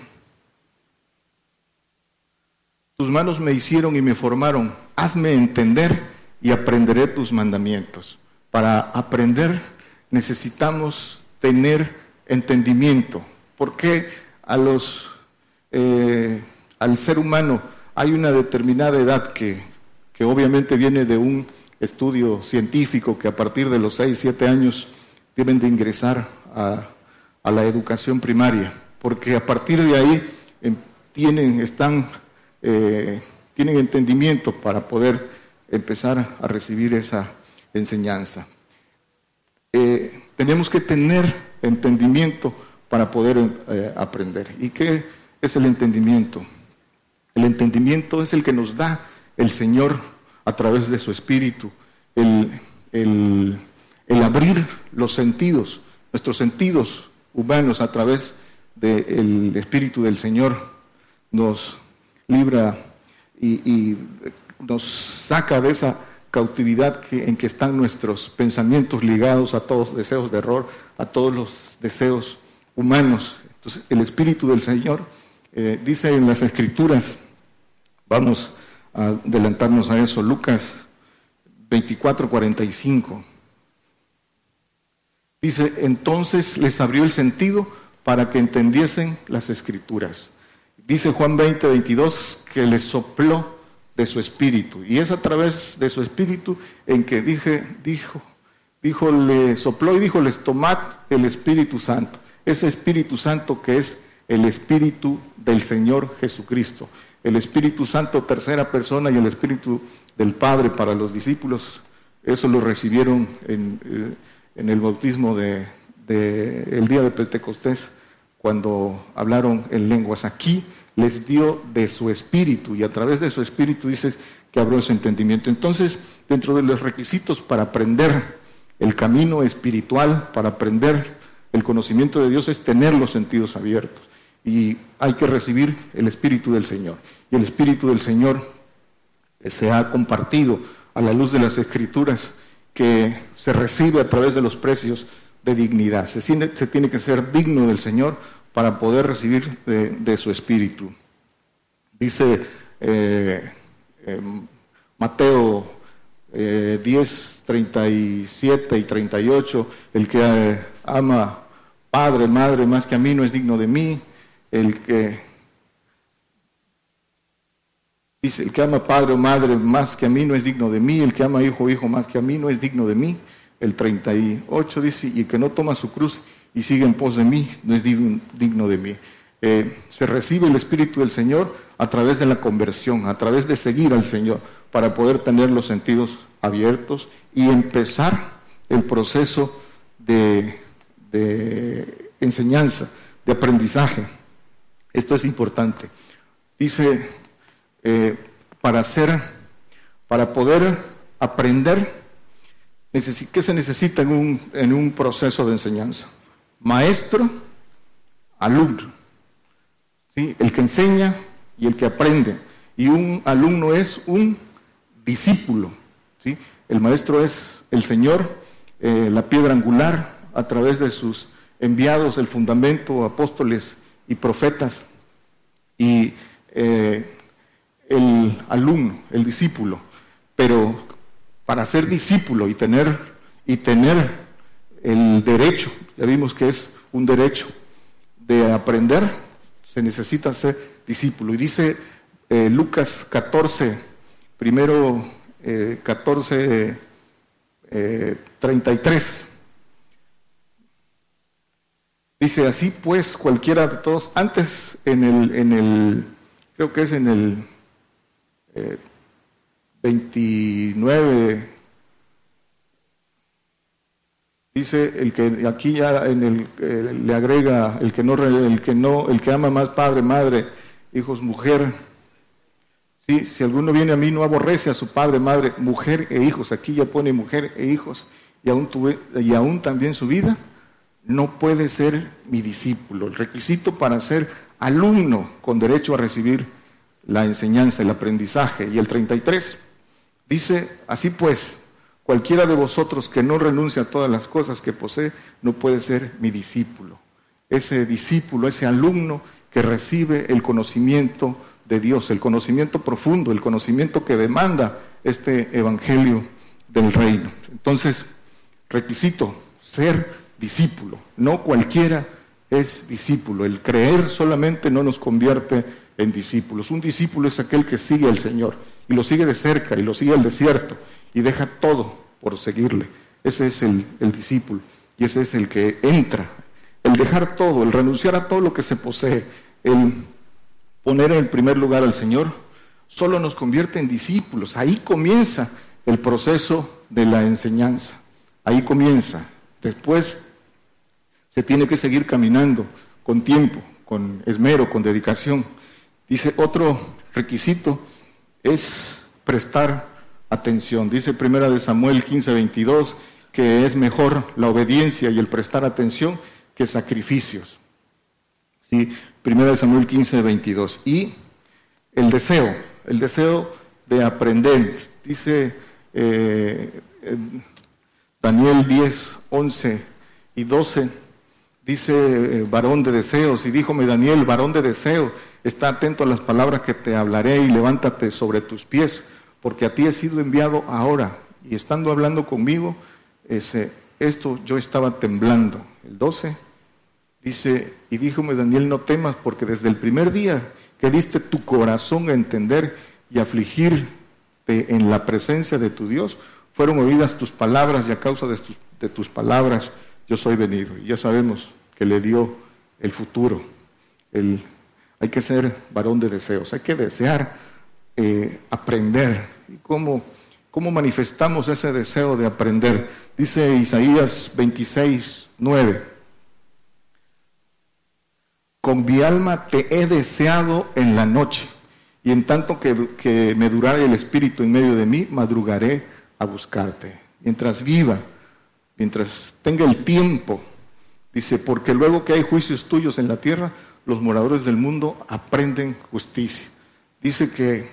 tus manos me hicieron y me formaron, hazme entender y aprenderé tus mandamientos. Para aprender necesitamos tener entendimiento. porque a los, eh, al ser humano hay una determinada edad que, que obviamente viene de un estudio científico que a partir de los 6, 7 años deben de ingresar a, a la educación primaria? Porque a partir de ahí em, tienen, están eh, tienen entendimiento para poder empezar a recibir esa enseñanza. Eh, tenemos que tener entendimiento para poder eh, aprender. ¿Y qué es el entendimiento? El entendimiento es el que nos da el Señor a través de su Espíritu, el, el abrir los sentidos, nuestros sentidos humanos a través del Espíritu del Señor nos libra y, nos saca de esa cautividad en que están nuestros pensamientos ligados a todos los deseos de error, a todos los deseos humanos. Entonces, el Espíritu del Señor eh, dice en las Escrituras, vamos a adelantarnos a eso, Lucas 24, 45. Dice, entonces les abrió el sentido para que entendiesen las escrituras. Dice Juan 20, 22 que le sopló de su espíritu. Y es a través de su espíritu en que dije, dijo, dijo, le sopló y dijo, les tomad el Espíritu Santo. Ese Espíritu Santo que es el Espíritu del Señor Jesucristo. El Espíritu Santo, tercera persona, y el Espíritu del Padre para los discípulos. Eso lo recibieron en, eh, el bautismo de, el día de Pentecostés cuando hablaron en lenguas. Aquí les dio de su espíritu y a través de su espíritu dice que abrió su entendimiento. Entonces, dentro de los requisitos para aprender el camino espiritual, para aprender el conocimiento de Dios, es tener los sentidos abiertos. Y hay que recibir el Espíritu del Señor. Y el Espíritu del Señor se ha compartido a la luz de las Escrituras que se recibe a través de los precios de dignidad. Se, se tiene que ser digno del Señor para poder recibir de, su espíritu. Dice eh, Mateo 10, 37 y 38, el que eh, ama padre, madre más que a mí no es digno de mí, el que dice, el que ama padre o madre más que a mí no es digno de mí, el que ama hijo o hijo más que a mí no es digno de mí. El 38 dice, y el que no toma su cruz y sigue en pos de mí, no es digno, de mí. Eh, se recibe el Espíritu del Señor a través de la conversión, a través de seguir al Señor, para poder tener los sentidos abiertos y empezar el proceso de, enseñanza, de aprendizaje. Esto es importante. Dice, eh, para hacer, para poder aprender, ¿Qué se necesita en un, en un proceso de enseñanza? Maestro, alumno. ¿sí? El que enseña y el que aprende. Y un alumno es un discípulo. ¿sí? El maestro es el Señor, eh, la piedra angular, a través de sus enviados, el fundamento, apóstoles y profetas. Y eh, el alumno, el discípulo. Pero para ser discípulo y tener, y tener el derecho, ya vimos que es un derecho de aprender, se necesita ser discípulo. Y dice eh, Lucas 14, primero 14, eh, 33. Eh, dice así pues cualquiera de todos, antes en el, en el creo que es en el 29, Dice el que aquí ya en el, eh, le agrega el que no el que no el que ama más padre, madre, hijos, mujer. Sí, si alguno viene a mí no aborrece a su padre, madre, mujer e hijos. Aquí ya pone mujer e hijos y aún y aún también su vida no puede ser mi discípulo. El requisito para ser alumno con derecho a recibir la enseñanza, el aprendizaje. Y el 33 dice, así pues, cualquiera de vosotros que no renuncia a todas las cosas que posee, no puede ser mi discípulo. Ese discípulo, ese alumno que recibe el conocimiento de Dios, el conocimiento profundo, el conocimiento que demanda este evangelio del reino. Entonces, requisito, ser discípulo. No cualquiera es discípulo. El creer solamente no nos convierte en discípulos. Un discípulo es aquel que sigue al Señor y lo sigue de cerca y lo sigue al desierto y deja todo por seguirle. Ese es el, discípulo y ese es el que entra. El dejar todo, el renunciar a todo lo que se posee, el poner en primer lugar al Señor, solo nos convierte en discípulos. Ahí comienza el proceso de la enseñanza. Ahí comienza. Después se tiene que seguir caminando con tiempo, con esmero, con dedicación. Dice, otro requisito es prestar atención. Dice Primera de Samuel 15, 22, que es mejor la obediencia y el prestar atención que sacrificios. ¿Sí? Primera de Samuel 15, 22. Y el deseo, el deseo de aprender. Dice eh, Daniel 10, 11 y 12 Dice eh, varón de deseos, y díjome Daniel, varón de deseo, está atento a las palabras que te hablaré y levántate sobre tus pies, porque a ti he sido enviado ahora. Y estando hablando conmigo, esto yo estaba temblando. El 12 dice, y díjome Daniel, no temas, porque desde el primer día que diste tu corazón a entender y afligirte en la presencia de tu Dios, fueron oídas tus palabras y a causa de tus, de tus palabras yo soy venido. Y ya sabemos que le dio el futuro. El, hay que ser varón de deseos, hay que desear eh, aprender. ¿Y cómo, cómo manifestamos ese deseo de aprender? Dice Isaías 26, 9. Con mi alma te he deseado en la noche, y en tanto que, que me durare el espíritu en medio de mí, madrugaré a buscarte. Mientras viva, mientras tenga el tiempo, dice, porque luego que hay juicios tuyos en la tierra, los moradores del mundo aprenden justicia. Dice que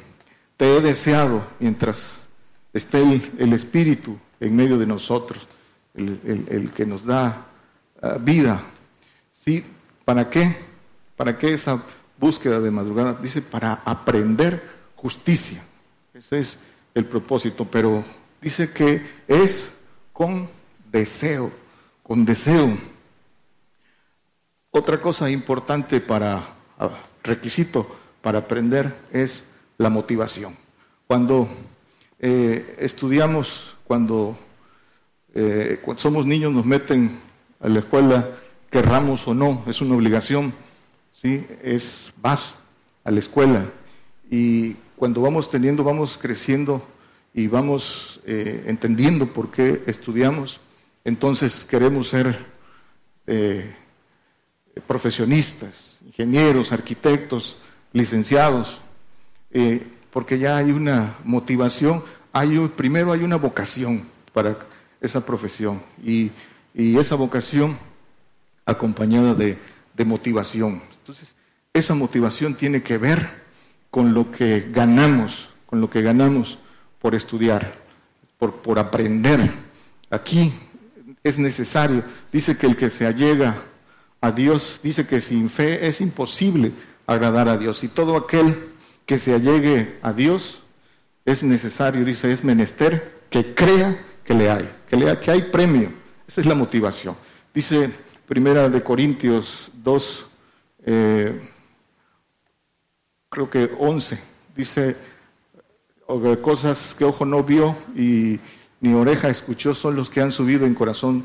te he deseado mientras esté el, Espíritu en medio de nosotros, el, que nos da ah, vida. ¿Sí? ¿Para qué? ¿Para qué esa búsqueda de madrugada? Dice, para aprender justicia. Ese es el propósito, pero dice que es con deseo, con deseo. Otra cosa importante para, ah, requisito para aprender es la motivación. Cuando eh, estudiamos, cuando, eh, somos niños nos meten a la escuela, querramos o no, es una obligación, ¿sí? Es, vas a la escuela y cuando vamos teniendo, vamos creciendo y vamos eh, entendiendo por qué estudiamos, entonces queremos ser eh, profesionistas, ingenieros, arquitectos, licenciados, eh, porque ya hay una motivación, hay primero hay una vocación para esa profesión y, esa vocación acompañada de, motivación. Entonces, esa motivación tiene que ver con lo que ganamos, con lo que ganamos por estudiar, por, por aprender. Aquí es necesario. Dice que el que se allega a Dios, dice que sin fe es imposible agradar a Dios. Y todo aquel que se allegue a Dios es necesario, dice, es menester que crea que le hay, que, lea que hay premio. Esa es la motivación. Dice Primera de Corintios 2, eh, creo que 11, dice cosas que ojo no vio y ni oreja escuchó son los que han subido en corazón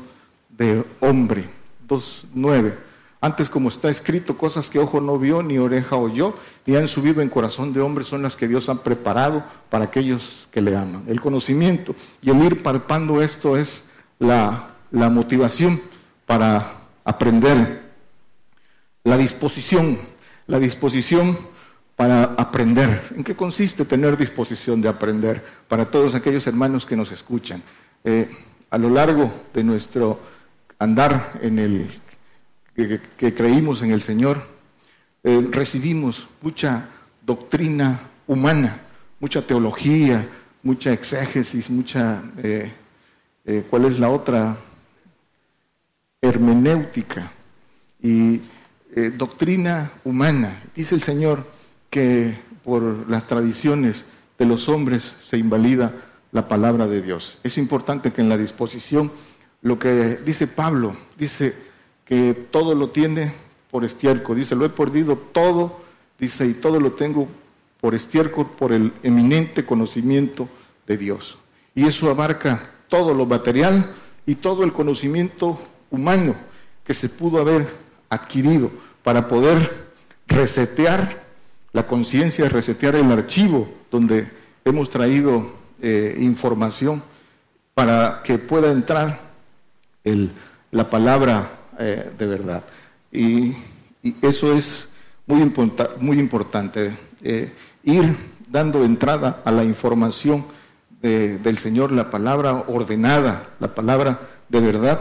de hombre. 2.9. Antes, como está escrito, cosas que ojo no vio, ni oreja oyó, ni han subido en corazón de hombre, son las que Dios ha preparado para aquellos que le aman. El conocimiento y el ir palpando esto es la, la motivación para aprender, la disposición, la disposición para aprender. ¿En qué consiste tener disposición de aprender para todos aquellos hermanos que nos escuchan? Eh, a lo largo de nuestro andar en el que, creímos en el Señor, eh, recibimos mucha doctrina humana, mucha teología, mucha exégesis, mucha, eh, ¿cuál es la otra? Hermenéutica y doctrina humana. Dice el Señor, que por las tradiciones de los hombres se invalida la palabra de Dios. Es importante que en la disposición, lo que dice Pablo, dice que todo lo tiene por estiércol, dice, lo he perdido todo, dice, y todo lo tengo por estiércol, por el eminente conocimiento de Dios. Y eso abarca todo lo material y todo el conocimiento humano que se pudo haber adquirido para poder resetear la conciencia es resetear el archivo donde hemos traído eh, información para que pueda entrar la palabra eh, de verdad. Y, eso es muy, muy importante, eh, ir dando entrada a la información del Señor, la palabra ordenada, la palabra de verdad,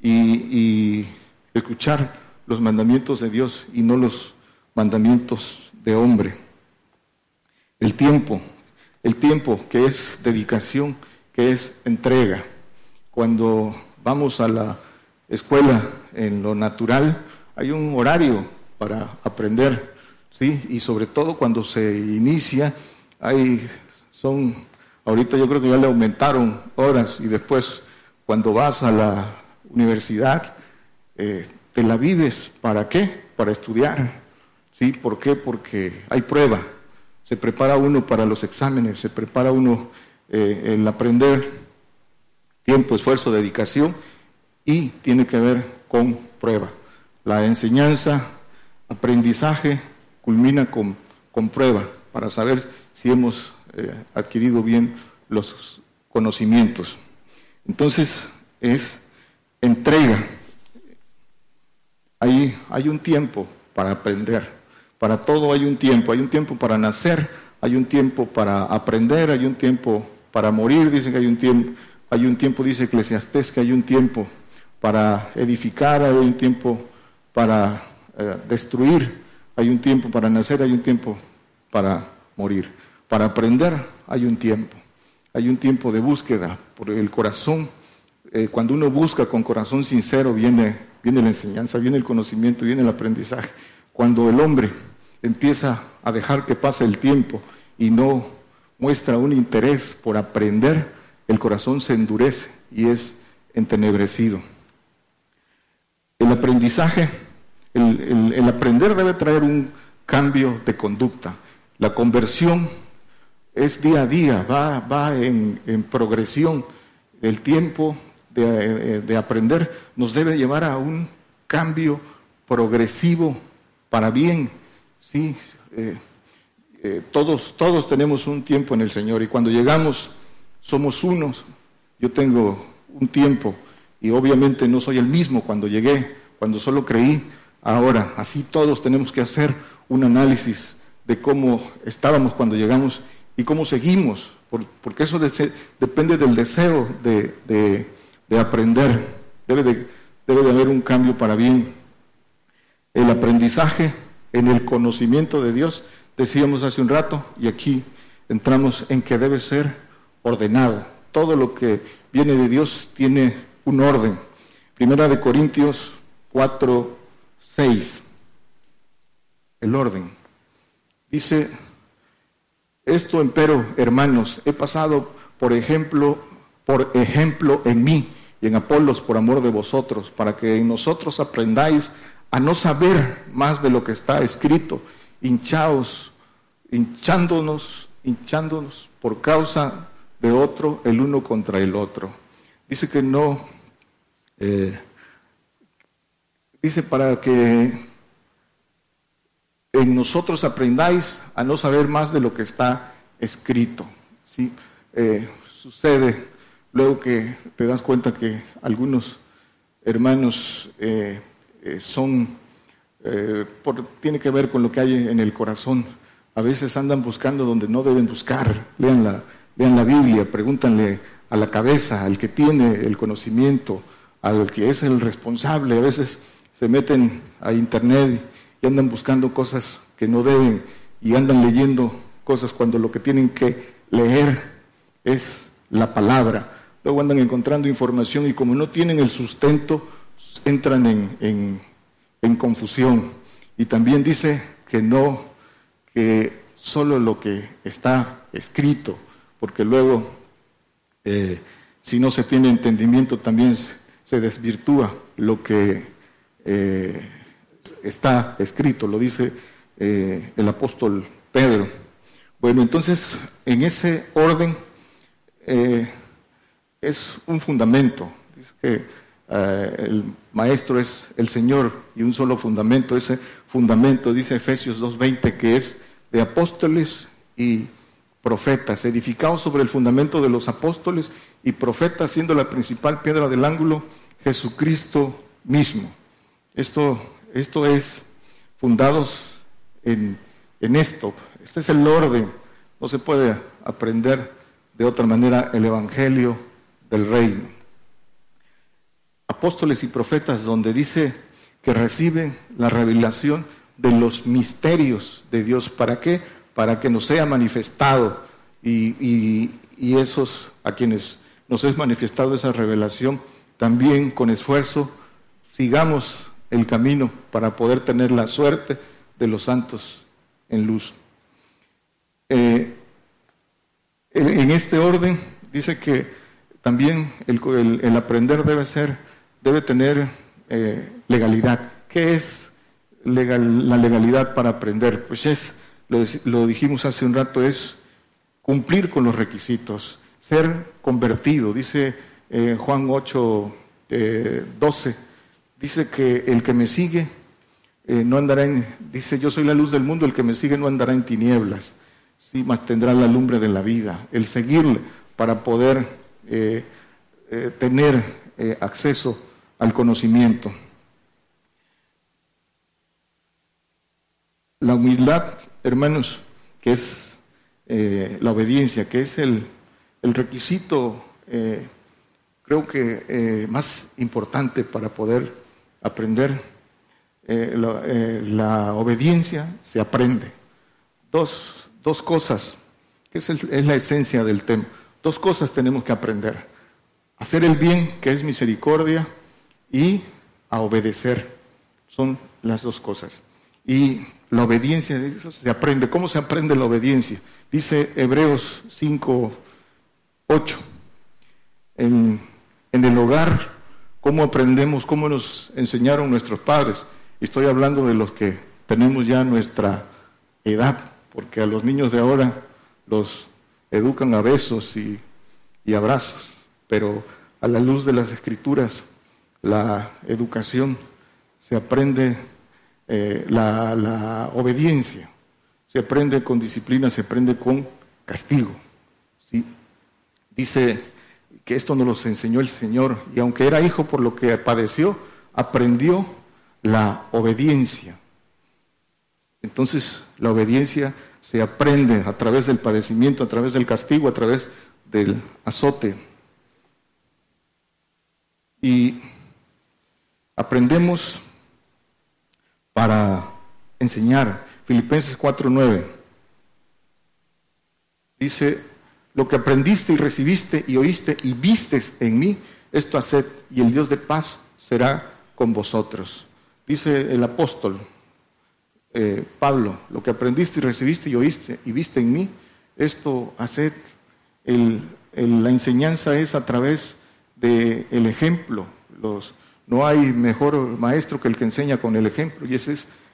y escuchar los mandamientos de Dios y no los mandamientos de hombre. El tiempo, el tiempo que es dedicación, que es entrega. Cuando vamos a la escuela en lo natural, hay un horario para aprender, ¿sí? Y sobre todo cuando se inicia, hay, son, ahorita yo creo que ya le aumentaron horas y después cuando vas a la universidad, eh, te la vives, ¿para qué? Para estudiar, ¿Sí? ¿Por qué? Porque hay prueba. Se prepara uno para los exámenes, se prepara uno eh, el aprender tiempo, esfuerzo, dedicación y tiene que ver con prueba. La enseñanza, aprendizaje culmina con, con prueba para saber si hemos eh, adquirido bien los conocimientos. Entonces es entrega. Hay un tiempo para aprender. Para todo hay un tiempo, hay un tiempo para nacer, hay un tiempo para aprender, hay un tiempo para morir, dice que hay un tiempo, hay un tiempo, dice Eclesiastés, que hay un tiempo para edificar, hay un tiempo para eh, destruir, hay un tiempo para nacer, hay un tiempo para morir. Para aprender hay un tiempo, hay un tiempo de búsqueda por el corazón. Eh, cuando uno busca con corazón sincero viene, viene la enseñanza, viene el conocimiento, viene el aprendizaje. Cuando el hombre empieza a dejar que pase el tiempo y no muestra un interés por aprender, el corazón se endurece y es entenebrecido. El aprendizaje, el, aprender debe traer un cambio de conducta. La conversión es día a día, va, va en, progresión. El tiempo de, de aprender nos debe llevar a un cambio progresivo para bien Sí, eh, eh, todos, todos tenemos un tiempo en el Señor y cuando llegamos somos unos. Yo tengo un tiempo y obviamente no soy el mismo cuando llegué, cuando solo creí. Ahora, así todos tenemos que hacer un análisis de cómo estábamos cuando llegamos y cómo seguimos, porque eso depende del deseo de, aprender. Debe de, debe de haber un cambio para bien. El aprendizaje en el conocimiento de Dios, decíamos hace un rato, y aquí entramos en que debe ser ordenado. Todo lo que viene de Dios tiene un orden. Primera de Corintios 4, 6. El orden. Dice, esto empero, hermanos, he pasado por ejemplo, por ejemplo en mí y en Apolos por amor de vosotros, para que en nosotros aprendáis a no saber más de lo que está escrito, hinchados, hinchándonos, hinchándonos por causa de otro, el uno contra el otro. Dice que no, eh, dice para que en nosotros aprendáis a no saber más de lo que está escrito. ¿sí? Eh, sucede luego que te das cuenta que algunos hermanos, eh, son, por, tiene que ver con lo que hay en el corazón. A veces andan buscando donde no deben buscar. Lean la, lean la Biblia, pregúntanle a la cabeza, al que tiene el conocimiento, al que es el responsable. A veces se meten a internet y andan buscando cosas que no deben y andan leyendo cosas cuando lo que tienen que leer es la palabra. Luego andan encontrando información y como no tienen el sustento, entran en, en, confusión. Y también dice que no, que solo lo que está escrito, porque luego, eh, si no se tiene entendimiento, también se desvirtúa lo que eh, está escrito, lo dice eh, el apóstol Pedro. Bueno, entonces, en ese orden es un fundamento. Que el maestro es el Señor y un solo fundamento. Ese fundamento, dice Efesios 2.20, que es de apóstoles y profetas, edificados sobre el fundamento de los apóstoles y profetas, siendo la principal piedra del ángulo Jesucristo mismo. Esto, esto es fundados en, en esto. Este es el orden. No se puede aprender de otra manera el Evangelio del Reino. Apóstoles y profetas, donde dice que reciben la revelación de los misterios de Dios. ¿Para qué? Para que nos sea manifestado y, esos a quienes nos es manifestado esa revelación, también con esfuerzo sigamos el camino para poder tener la suerte de los santos en luz. Eh, en este orden dice que también el, aprender debe ser, debe tener eh, legalidad. ¿Qué es la legalidad para aprender? Pues es, lo, dijimos hace un rato, es cumplir con los requisitos, ser convertido. Dice eh, Juan 8, 12, dice que el que me sigue no andará en, dice yo soy la luz del mundo, el que me sigue no andará en tinieblas sí, más tendrá la lumbre de la vida. El seguirle para poder eh, eh, tener eh, acceso al conocimiento. La humildad, hermanos, que es la obediencia, que es el, requisito, creo que más importante para poder aprender. La, obediencia se aprende. Dos, dos cosas, que es, la esencia del tema. Dos cosas tenemos que aprender. Hacer el bien, que es misericordia, y a obedecer. Son las dos cosas. Y la obediencia, eso se aprende. ¿Cómo se aprende la obediencia? Dice Hebreos 5, 8. En, el hogar, ¿cómo aprendemos? ¿Cómo nos enseñaron nuestros padres? Estoy hablando de los que tenemos ya nuestra edad porque a los niños de ahora los educan a besos y, abrazos, pero a la luz de las escrituras, la educación se aprende eh, la, obediencia, se aprende con disciplina, se aprende con castigo. ¿sí? Dice que esto nos lo enseñó el Señor, y aunque era hijo por lo que padeció, aprendió la obediencia. Entonces, la obediencia se aprende a través del padecimiento, a través del castigo, a través del azote. Y aprendemos para enseñar. Filipenses 4:9 dice, lo que aprendiste y recibiste y oíste y vistes en mí, esto haced y el Dios de paz será con vosotros. Dice el apóstol, eh, Pablo, lo que aprendiste y recibiste y oíste y viste en mí, esto haced, la enseñanza es a través del ejemplo. Los, no hay mejor maestro que el que enseña con el ejemplo, y ese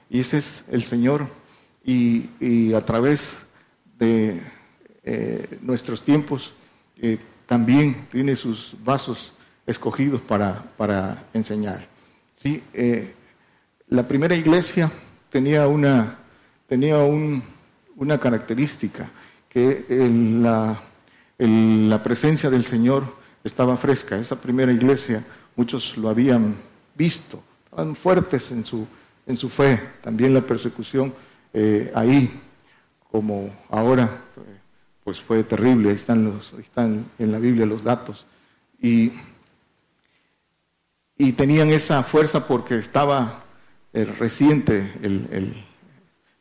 es, el Señor. Y, a través de eh, nuestros tiempos eh, también tiene sus vasos escogidos para, enseñar. ¿Sí? la primera iglesia tenía una, tenía una característica, que la presencia del Señor estaba fresca. Esa primera iglesia muchos lo habían visto, estaban fuertes en su, en su fe. También la persecución eh, ahí, como ahora, pues fue terrible, ahí están, los, están en la Biblia los datos. Y, y tenían esa fuerza porque estaba eh, reciente el,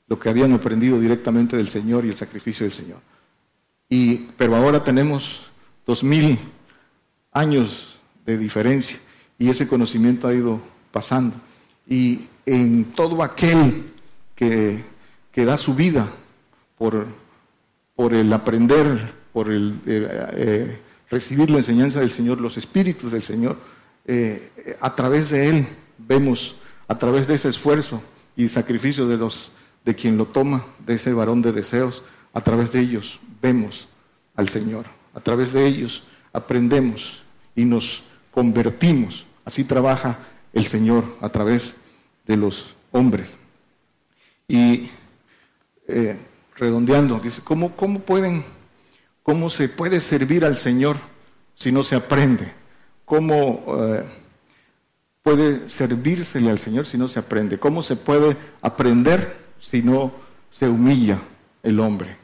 lo que habían aprendido directamente del Señor y el sacrificio del Señor. Y, pero ahora tenemos dos mil años de diferencia y ese conocimiento ha ido pasando. Y en todo aquel que, que da su vida por, por el aprender, por el eh, eh, recibir la enseñanza del Señor, los espíritus del Señor, eh, a través de Él vemos, a través de ese esfuerzo y sacrificio de, los, de quien lo toma, de ese varón de deseos, a través de ellos vemos al Señor, a través de ellos aprendemos y nos convertimos. Así trabaja el Señor a través de los hombres. Y redondeando, dice, ¿cómo, cómo pueden, cómo se puede servir al Señor si no se aprende? ¿Cómo eh, puede servírsele al Señor si no se aprende? ¿Cómo se puede aprender si no se humilla el hombre?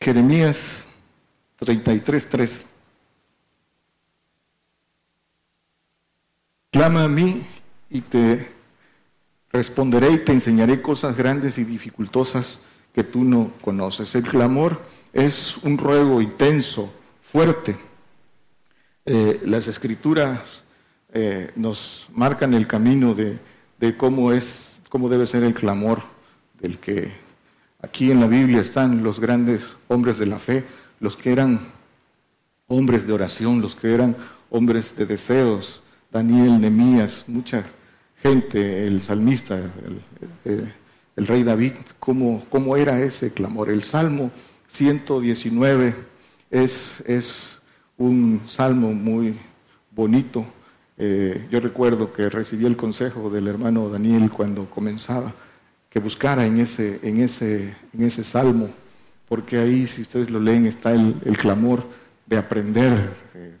Jeremías 33:3. Clama a mí y te Responderé y te enseñaré cosas grandes y dificultosas que tú no conoces. El clamor es un ruego intenso, fuerte. Eh, las escrituras eh, nos marcan el camino de, cómo es, cómo debe ser el clamor del que aquí en la Biblia están los grandes hombres de la fe, los que eran hombres de oración, los que eran hombres de deseos, Daniel, Nemías, muchas gente, el salmista, el, rey David, cómo, cómo, era ese clamor. El Salmo 119 es, es un salmo muy bonito. Eh, yo recuerdo que recibí el consejo del hermano Daniel cuando comenzaba, que buscara en ese, en ese, en ese salmo, porque ahí, si ustedes lo leen, está el, el clamor de aprender, eh,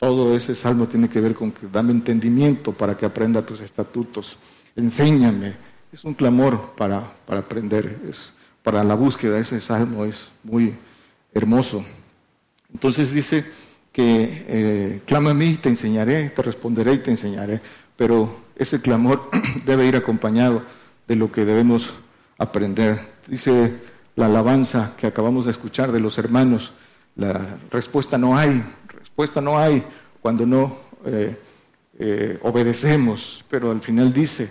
todo ese salmo tiene que ver con que dame entendimiento para que aprenda tus estatutos, enséñame. Es un clamor para, para aprender, es para la búsqueda. Ese salmo es muy hermoso. Entonces dice que eh, clama a mí, te enseñaré, te responderé y te enseñaré. Pero ese clamor debe ir acompañado de lo que debemos aprender. Dice la alabanza que acabamos de escuchar de los hermanos, la respuesta no hay, respuesta no hay cuando no eh, eh, obedecemos, pero al final dice,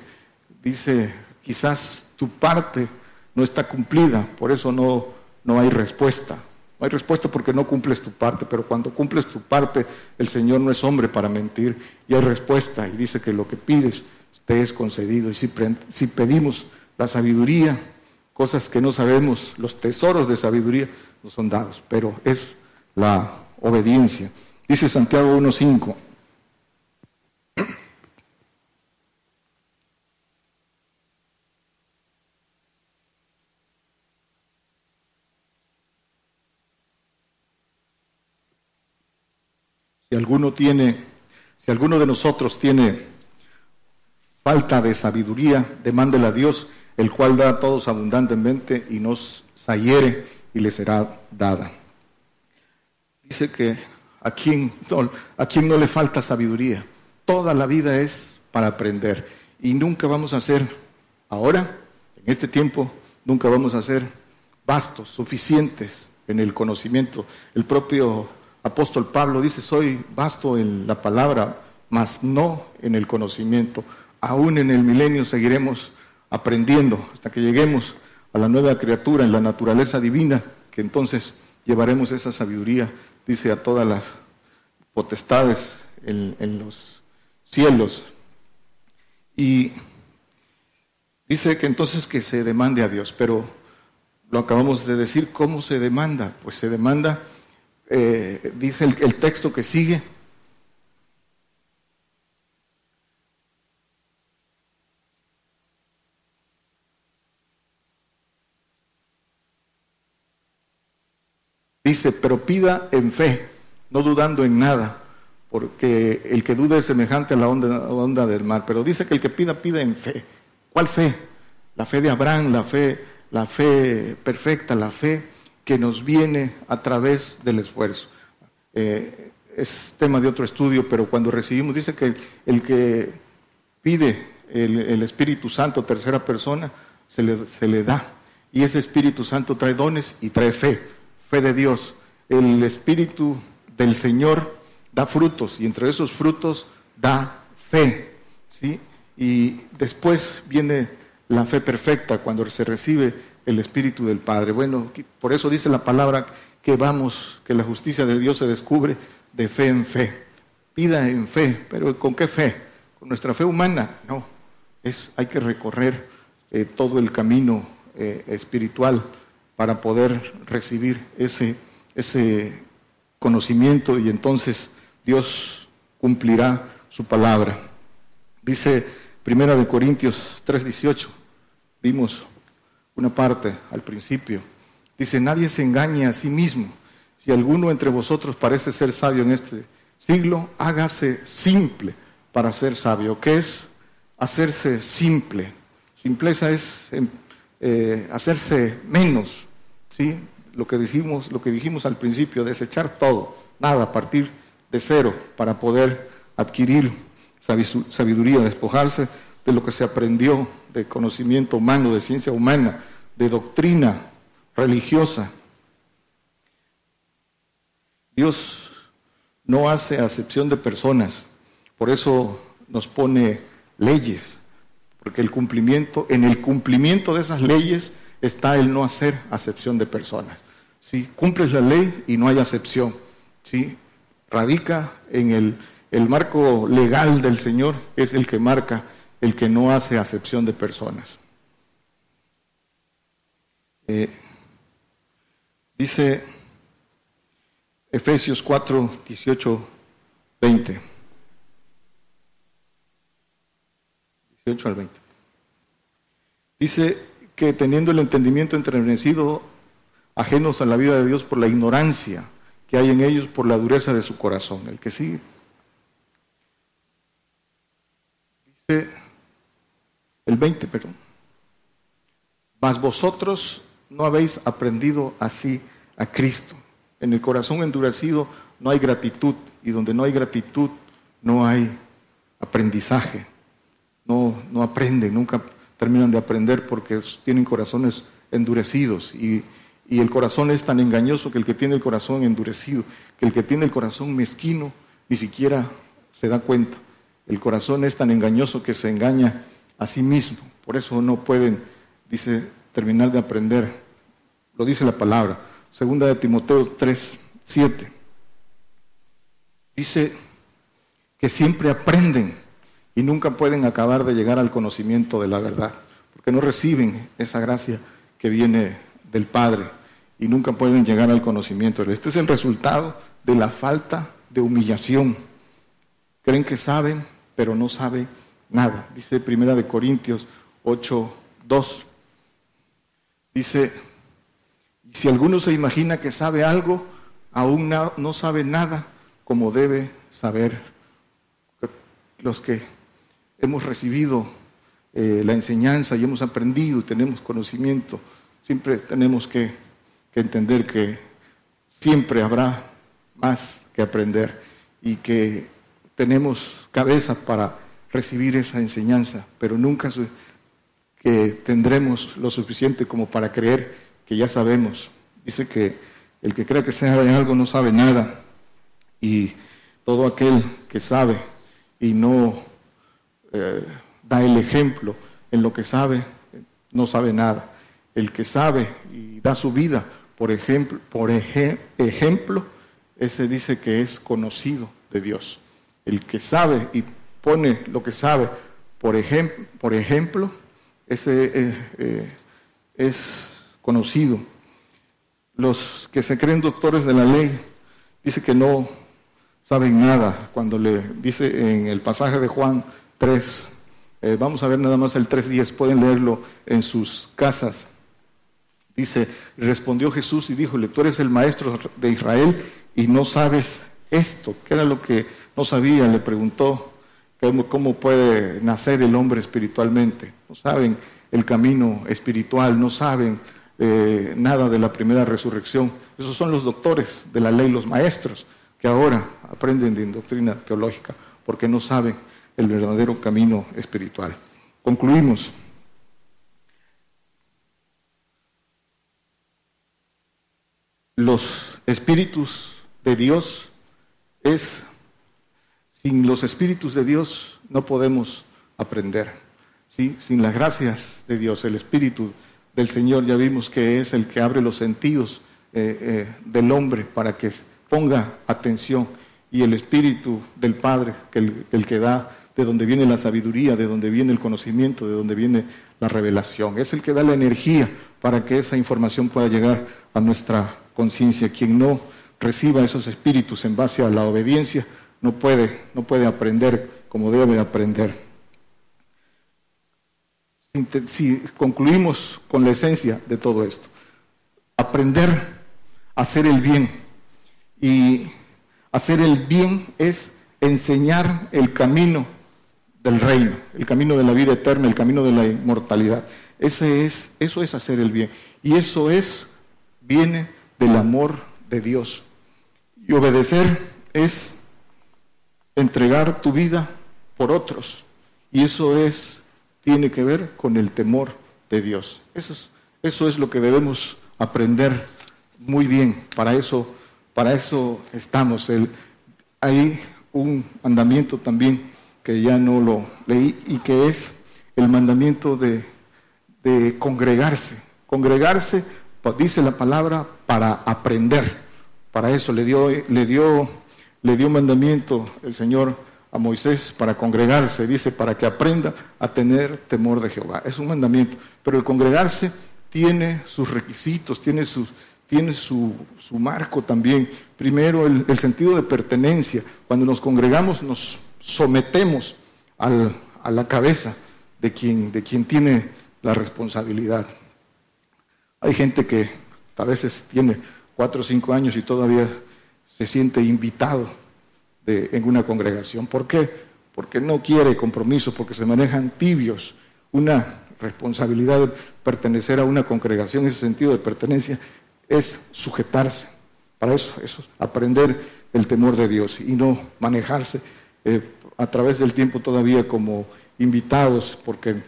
dice, quizás tu parte no está cumplida, por eso no, no hay respuesta. No hay respuesta porque no cumples tu parte, pero cuando cumples tu parte, el Señor no es hombre para mentir y hay respuesta y dice que lo que pides te es concedido. Y si, si pedimos la sabiduría, cosas que no sabemos, los tesoros de sabiduría nos son dados, pero es la obediencia. Dice Santiago 1.5. Si alguno tiene, si alguno de nosotros tiene falta de sabiduría, demándela a Dios, el cual da a todos abundantemente y nos sayere y le será dada. Dice que ¿A quién, no, ¿A quién no le falta sabiduría? Toda la vida es para aprender. Y nunca vamos a ser, ahora, en este tiempo, nunca vamos a ser vastos, suficientes en el conocimiento. El propio apóstol Pablo dice, soy vasto en la palabra, mas no en el conocimiento. Aún en el milenio seguiremos aprendiendo hasta que lleguemos a la nueva criatura en la naturaleza divina, que entonces llevaremos esa sabiduría dice a todas las potestades en, los cielos. Y dice que entonces que se demande a Dios, pero lo acabamos de decir, ¿cómo se demanda? Pues se demanda, eh, dice el texto que sigue, Dice, pero pida en fe, no dudando en nada, porque el que duda es semejante a la onda, onda del mar. Pero dice que el que pida, pida en fe. ¿Cuál fe? La fe de Abraham, la fe, la fe perfecta, la fe que nos viene a través del esfuerzo. Eh, es tema de otro estudio, pero cuando recibimos, dice que el que pide el, Espíritu Santo, tercera persona, se le, se le da. Y ese Espíritu Santo trae dones y trae fe, fe de Dios. El Espíritu del Señor da frutos y entre esos frutos da fe. ¿sí? Y después viene la fe perfecta cuando se recibe el Espíritu del Padre. Bueno, por eso dice la palabra que vamos, que la justicia de Dios se descubre de fe en fe. Pida en fe, pero ¿con qué fe? ¿Con nuestra fe humana? No, es, hay que recorrer eh, todo el camino eh, espiritual para poder recibir ese, ese conocimiento y entonces Dios cumplirá su palabra. Dice Primera de Corintios 3:18, vimos una parte al principio. Dice, nadie se engañe a sí mismo. Si alguno entre vosotros parece ser sabio en este siglo, hágase simple para ser sabio. ¿Qué es hacerse simple? Simpleza es em, eh, hacerse menos, ¿sí? Lo que, dijimos, lo que dijimos al principio, desechar todo, nada, partir de cero, para poder adquirir sabiduría, despojarse de lo que se aprendió de conocimiento humano, de ciencia humana, de doctrina religiosa. Dios no hace acepción de personas, por eso nos pone leyes, porque el cumplimiento, en el cumplimiento de esas leyes está el no hacer acepción de personas. ¿sí? Cumples la ley y no hay acepción. ¿sí? Radica en el, el marco legal del Señor, es el que marca el que no hace acepción de personas. Eh, dice Efesios 4, 18, 20. 18 al 20. Dice que teniendo el entendimiento entrenecido, ajenos a la vida de Dios por la ignorancia que hay en ellos, por la dureza de su corazón. El que sigue. Dice el 20, perdón. Mas vosotros no habéis aprendido así a Cristo. En el corazón endurecido no hay gratitud y donde no hay gratitud no hay aprendizaje. No, no aprenden, nunca terminan de aprender porque tienen corazones endurecidos y, y el corazón es tan engañoso que el que tiene el corazón endurecido, que el que tiene el corazón mezquino ni siquiera se da cuenta. El corazón es tan engañoso que se engaña a sí mismo. Por eso no pueden, dice, terminar de aprender. Lo dice la palabra. Segunda de Timoteo 3, 7. Dice que siempre aprenden y nunca pueden acabar de llegar al conocimiento de la verdad, porque no reciben esa gracia que viene del Padre y nunca pueden llegar al conocimiento. Este es el resultado de la falta de humillación. Creen que saben, pero no saben nada. Dice Primera de Corintios 8, 2. Dice, si alguno se imagina que sabe algo, aún no, sabe nada como debe saber. Los que hemos recibido eh, la enseñanza y hemos aprendido tenemos conocimiento, siempre tenemos que, que entender que siempre habrá más que aprender y que tenemos cabeza para recibir esa enseñanza, pero nunca que tendremos lo suficiente como para creer que ya sabemos. Dice que el que cree que sabe algo no sabe nada y todo aquel que sabe y no eh, da el ejemplo en lo que sabe, no sabe nada. El que sabe y da su vida, por ejemplo, por ejemplo, ese dice que es conocido de Dios. El que sabe y pone lo que sabe, por, por ejemplo, ese eh, eh, es conocido. Los que se creen doctores de la ley, dice que no saben nada. Cuando le dice en el pasaje de Juan 3, eh, vamos a ver nada más el 3.10, pueden leerlo en sus casas. Dice, respondió Jesús y díjole, tú eres el maestro de Israel y no sabes esto? ¿Qué era lo que no sabía? Le preguntó cómo, puede nacer el hombre espiritualmente. No saben el camino espiritual, no saben eh, nada de la primera resurrección. Esos son los doctores de la ley, los maestros, que ahora aprenden de doctrina teológica, porque no saben el verdadero camino espiritual. Concluimos. Los espíritus de Dios es, sin los espíritus de Dios no podemos aprender. ¿sí? Sin las gracias de Dios, el espíritu del Señor ya vimos que es el que abre los sentidos eh, eh, del hombre para que ponga atención y el espíritu del Padre, que el, el que da de donde viene la sabiduría, de donde viene el conocimiento, de donde viene la revelación. Es el que da la energía para que esa información pueda llegar a nuestra conciencia. Quien no reciba esos espíritus en base a la obediencia no puede, no puede aprender como debe aprender. Si concluimos con la esencia de todo esto, aprender a hacer el bien. Y hacer el bien es enseñar el camino del reino, el camino de la vida eterna, el camino de la inmortalidad. Ese es, eso es hacer el bien. Y eso es, viene del amor de Dios. Y obedecer es entregar tu vida por otros. Y eso es, tiene que ver con el temor de Dios. Eso es, eso es lo que debemos aprender muy bien. Para eso, para eso estamos. El, hay un mandamiento también que ya no lo leí y que es el mandamiento de, congregarse. Congregarse, dice la palabra, para aprender. Para eso le dio, le dio, le dio mandamiento el Señor a Moisés para congregarse, dice, para que aprenda a tener temor de Jehová. Es un mandamiento. Pero el congregarse tiene sus requisitos, tiene, sus, tiene su, su marco también. Primero, el, el sentido de pertenencia. Cuando nos congregamos nos sometemos a la cabeza de quien, de quien tiene la responsabilidad. Hay gente que a veces tiene cuatro o cinco años y todavía se siente invitado en una congregación. ¿Por qué? Porque no quiere compromiso, porque se manejan tibios. Una responsabilidad de pertenecer a una congregación, ese sentido de pertenencia, es sujetarse. Para eso, eso aprender el temor de Dios y no manejarse eh, a través del tiempo todavía como invitados porque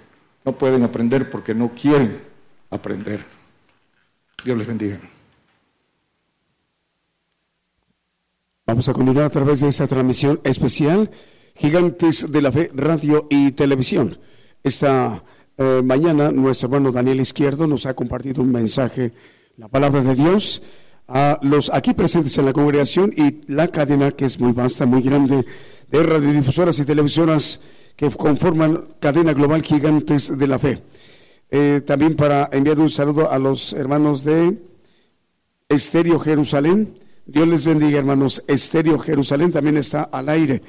no pueden aprender, porque no quieren aprender. Dios les bendiga. Vamos a continuar a través de esta transmisión especial, Gigantes de la Fe, Radio y Televisión. Esta eh, mañana nuestro hermano Daniel Izquierdo nos ha compartido un mensaje, la palabra de Dios, a los aquí presentes en la congregación y la cadena que es muy vasta, muy grande de radiodifusoras y televisoras que conforman cadena global gigantes de la fe. Eh, también para enviar un saludo a los hermanos de Estéreo Jerusalén. Dios les bendiga, hermanos. Estéreo Jerusalén también está al aire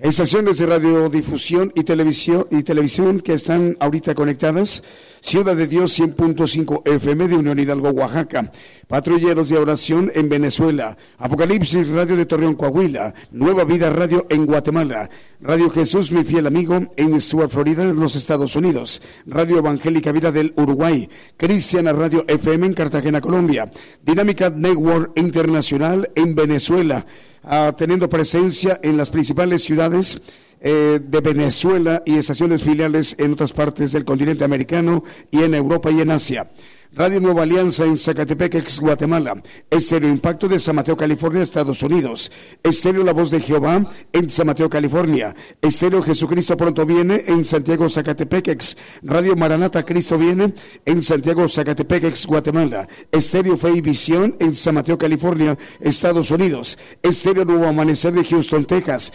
estaciones de radiodifusión y televisión, y televisión que están ahorita conectadas. Ciudad de Dios 100.5 FM de Unión Hidalgo, Oaxaca. Patrulleros de oración en Venezuela. Apocalipsis Radio de Torreón, Coahuila. Nueva Vida Radio en Guatemala. Radio Jesús, mi fiel amigo, en Stuart, Florida, en los Estados Unidos. Radio Evangélica Vida del Uruguay. Cristiana Radio FM en Cartagena, Colombia. Dinámica Network Internacional en Venezuela. Ah, teniendo presencia en las principales ciudades eh, de Venezuela y estaciones filiales en otras partes del continente americano y en Europa y en Asia. Radio Nueva Alianza en Zacatepec, ex Guatemala. Estéreo Impacto de San Mateo, California, Estados Unidos. Estéreo La Voz de Jehová en San Mateo, California. Estéreo Jesucristo Pronto Viene en Santiago, Zacatepec, ex Radio Maranata Cristo Viene en Santiago, Zacatepec, ex Guatemala. Estéreo Fe y Visión en San Mateo, California, Estados Unidos. Estéreo Nuevo Amanecer de Houston, Texas.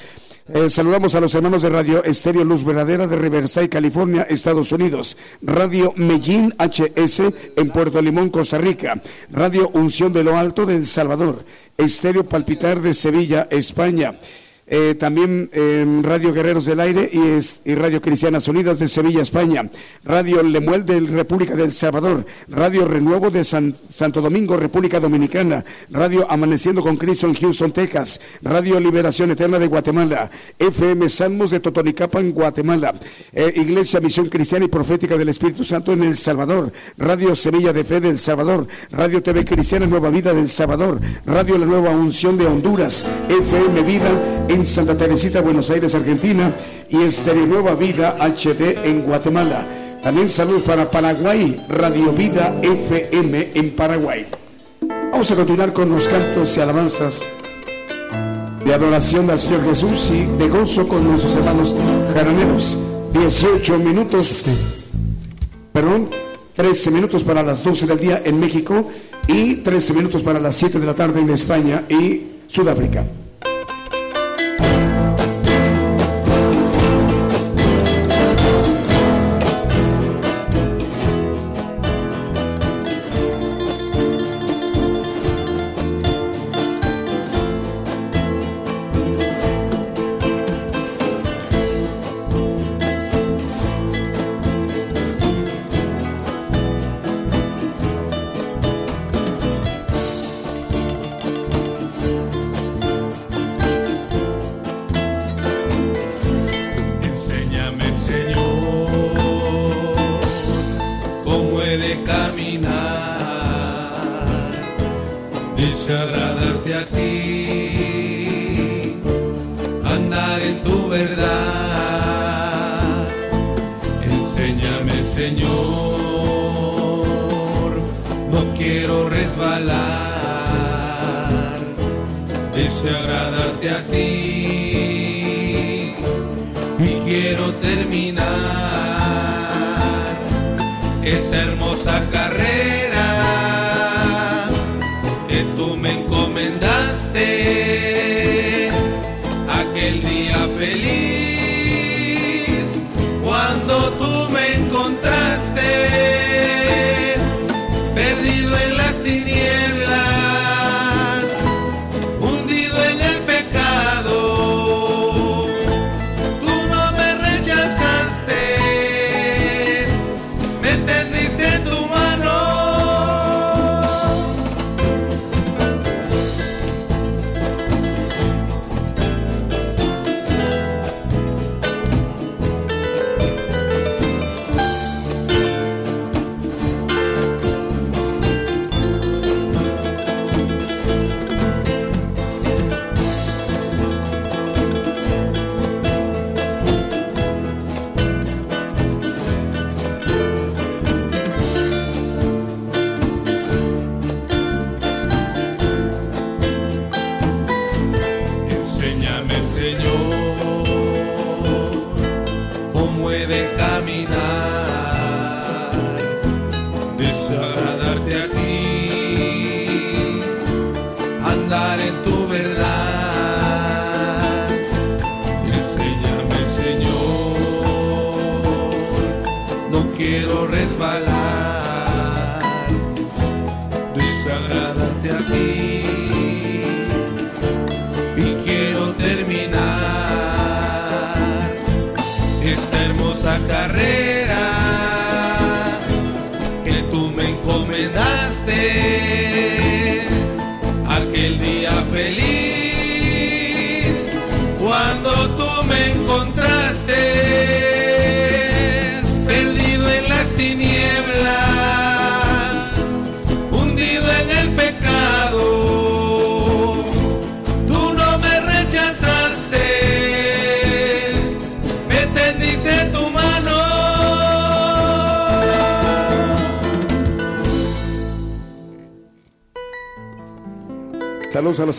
Eh, saludamos a los hermanos de Radio Estéreo Luz Verdadera de Riverside, California, Estados Unidos. Radio Mellín HS en Puerto Limón, Costa Rica. Radio Unción de lo Alto de El Salvador. Estéreo Palpitar de Sevilla, España. Eh, también en Radio Guerreros del Aire y, es, y Radio Cristianas Unidas de Sevilla, España, Radio Lemuel de República del Salvador, Radio Renuevo de Santo Domingo, República Dominicana, Radio Amaneciendo con Cristo en Houston, Texas, Radio Liberación Eterna de Guatemala, FM Salmos de Totonicapa en Guatemala, eh, Iglesia Misión Cristiana y Profética del Espíritu Santo en El Salvador, Radio Semilla de Fe del Salvador, Radio TV Cristiana Nueva Vida del Salvador, Radio La Nueva Unción de Honduras, FM Vida en Santa Teresita, Buenos Aires, Argentina, y Estéreo Nueva Vida HD en Guatemala. También saludos para Paraguay, Radio Vida FM en Paraguay. Vamos a continuar con los cantos y alabanzas de adoración al Señor Jesús y de gozo con nuestros hermanos jaraneros. 18 minutos, perdón, 13 minutos para las 12 del día en México y 13 minutos para las 7 de la tarde en España y Sudáfrica.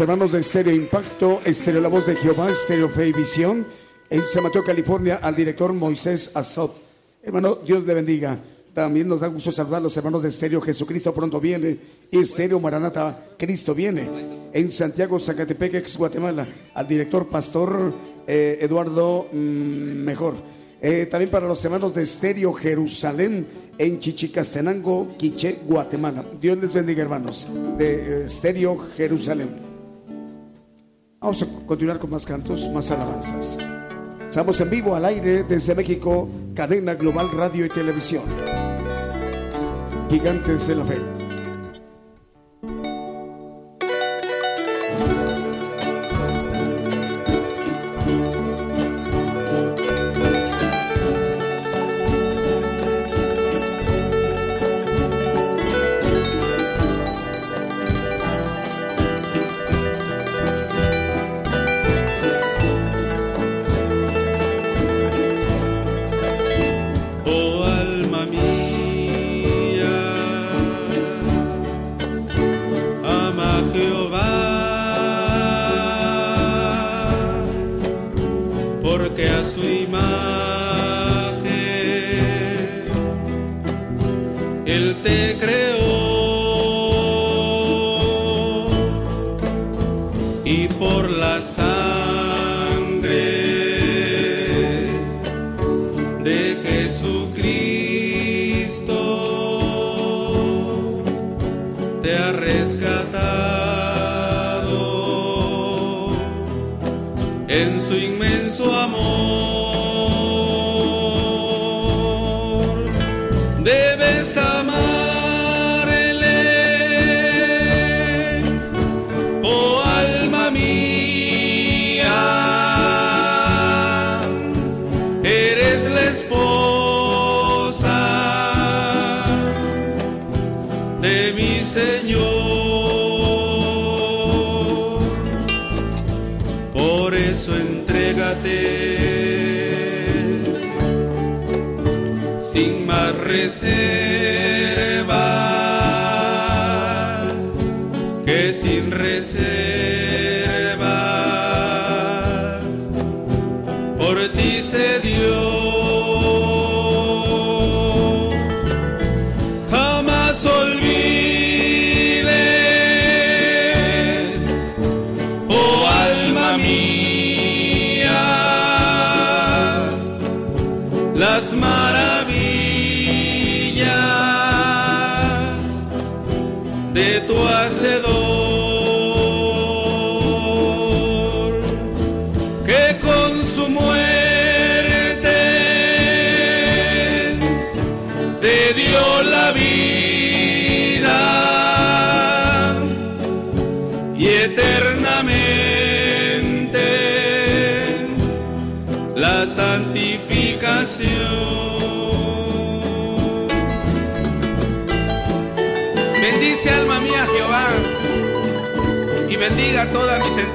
Hermanos de Estéreo Impacto, Estéreo La Voz de Jehová, Estéreo Fe y Visión. En San Mateo, California, al director Moisés Azot. Hermano, Dios le bendiga. También nos da gusto saludar a los hermanos de Estéreo Jesucristo pronto viene. Y Estéreo Maranata, Cristo viene. En Santiago, Zacatepec, ex Guatemala, al director Pastor eh, Eduardo mm, Mejor. Eh, también para los hermanos de Estéreo Jerusalén en Chichicastenango, Quiché, Guatemala. Dios les bendiga, hermanos, de Estéreo Jerusalén. Vamos a continuar con más cantos, más alabanzas. Estamos en vivo al aire desde México, cadena global radio y televisión. Gigantes de la fe.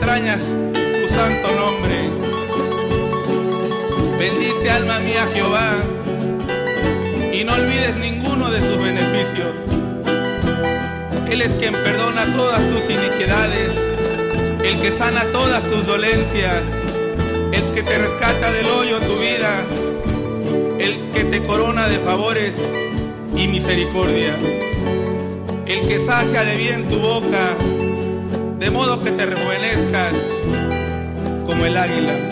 Entrañas tu santo nombre. Bendice alma mía Jehová y no olvides ninguno de sus beneficios. Él es quien perdona todas tus iniquidades, el que sana todas tus dolencias, el que te rescata del hoyo tu vida, el que te corona de favores y misericordia, el que sacia de bien tu boca, de modo que te como el águila.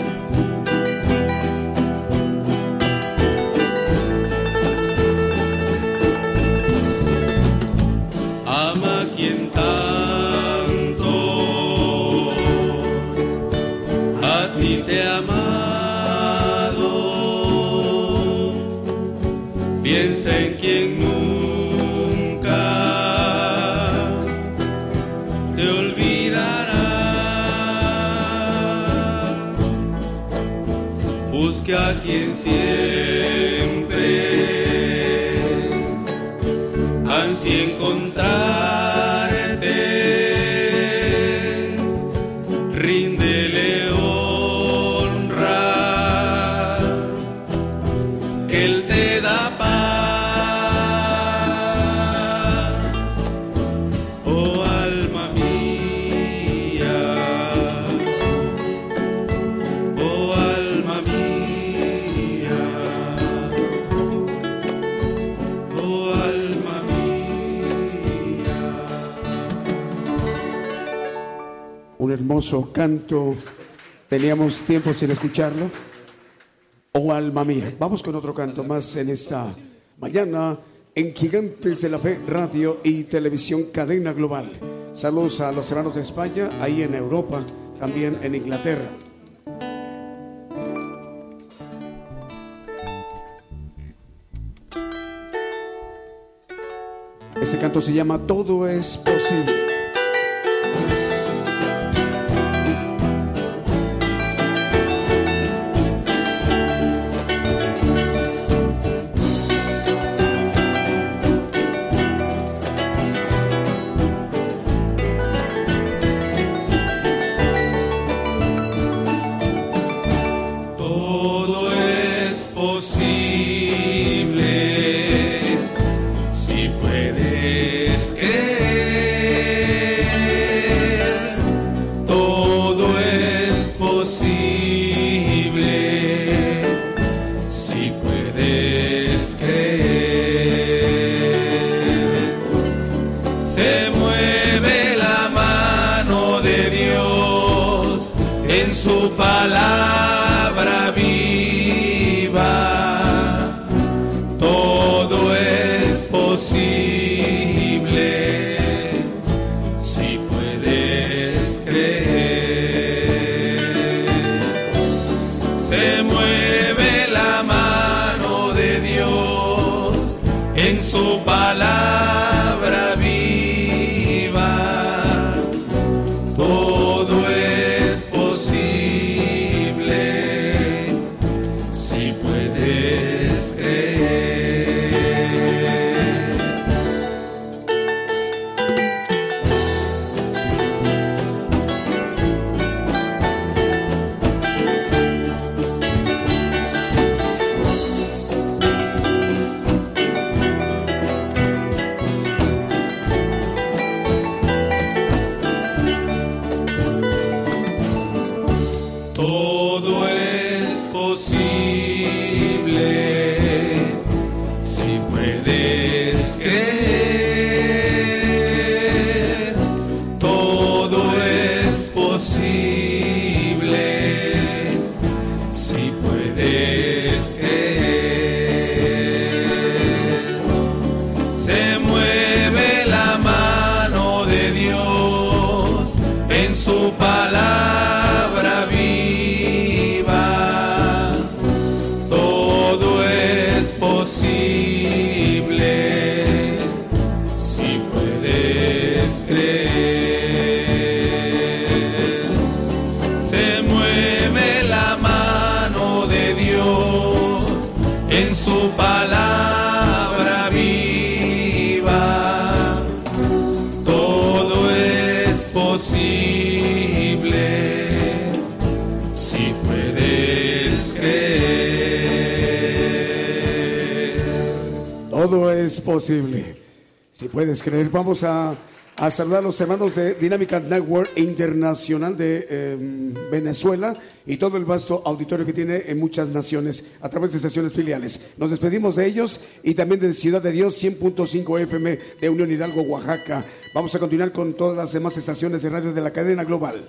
Hermoso canto. Teníamos tiempo sin escucharlo. Oh alma mía. Vamos con otro canto más en esta mañana en Gigantes de la Fe, Radio y Televisión Cadena Global. Saludos a los hermanos de España, ahí en Europa, también en Inglaterra. Este canto se llama Todo es posible. Vamos a, saludar a los hermanos de Dinámica Network Internacional de em, Venezuela y todo el vasto auditorio que tiene en muchas naciones a través de sesiones filiales. Nos despedimos de ellos y también de Ciudad de Dios 100.5 FM de Unión Hidalgo, Oaxaca. Vamos a continuar con todas las demás estaciones de radio de la cadena global.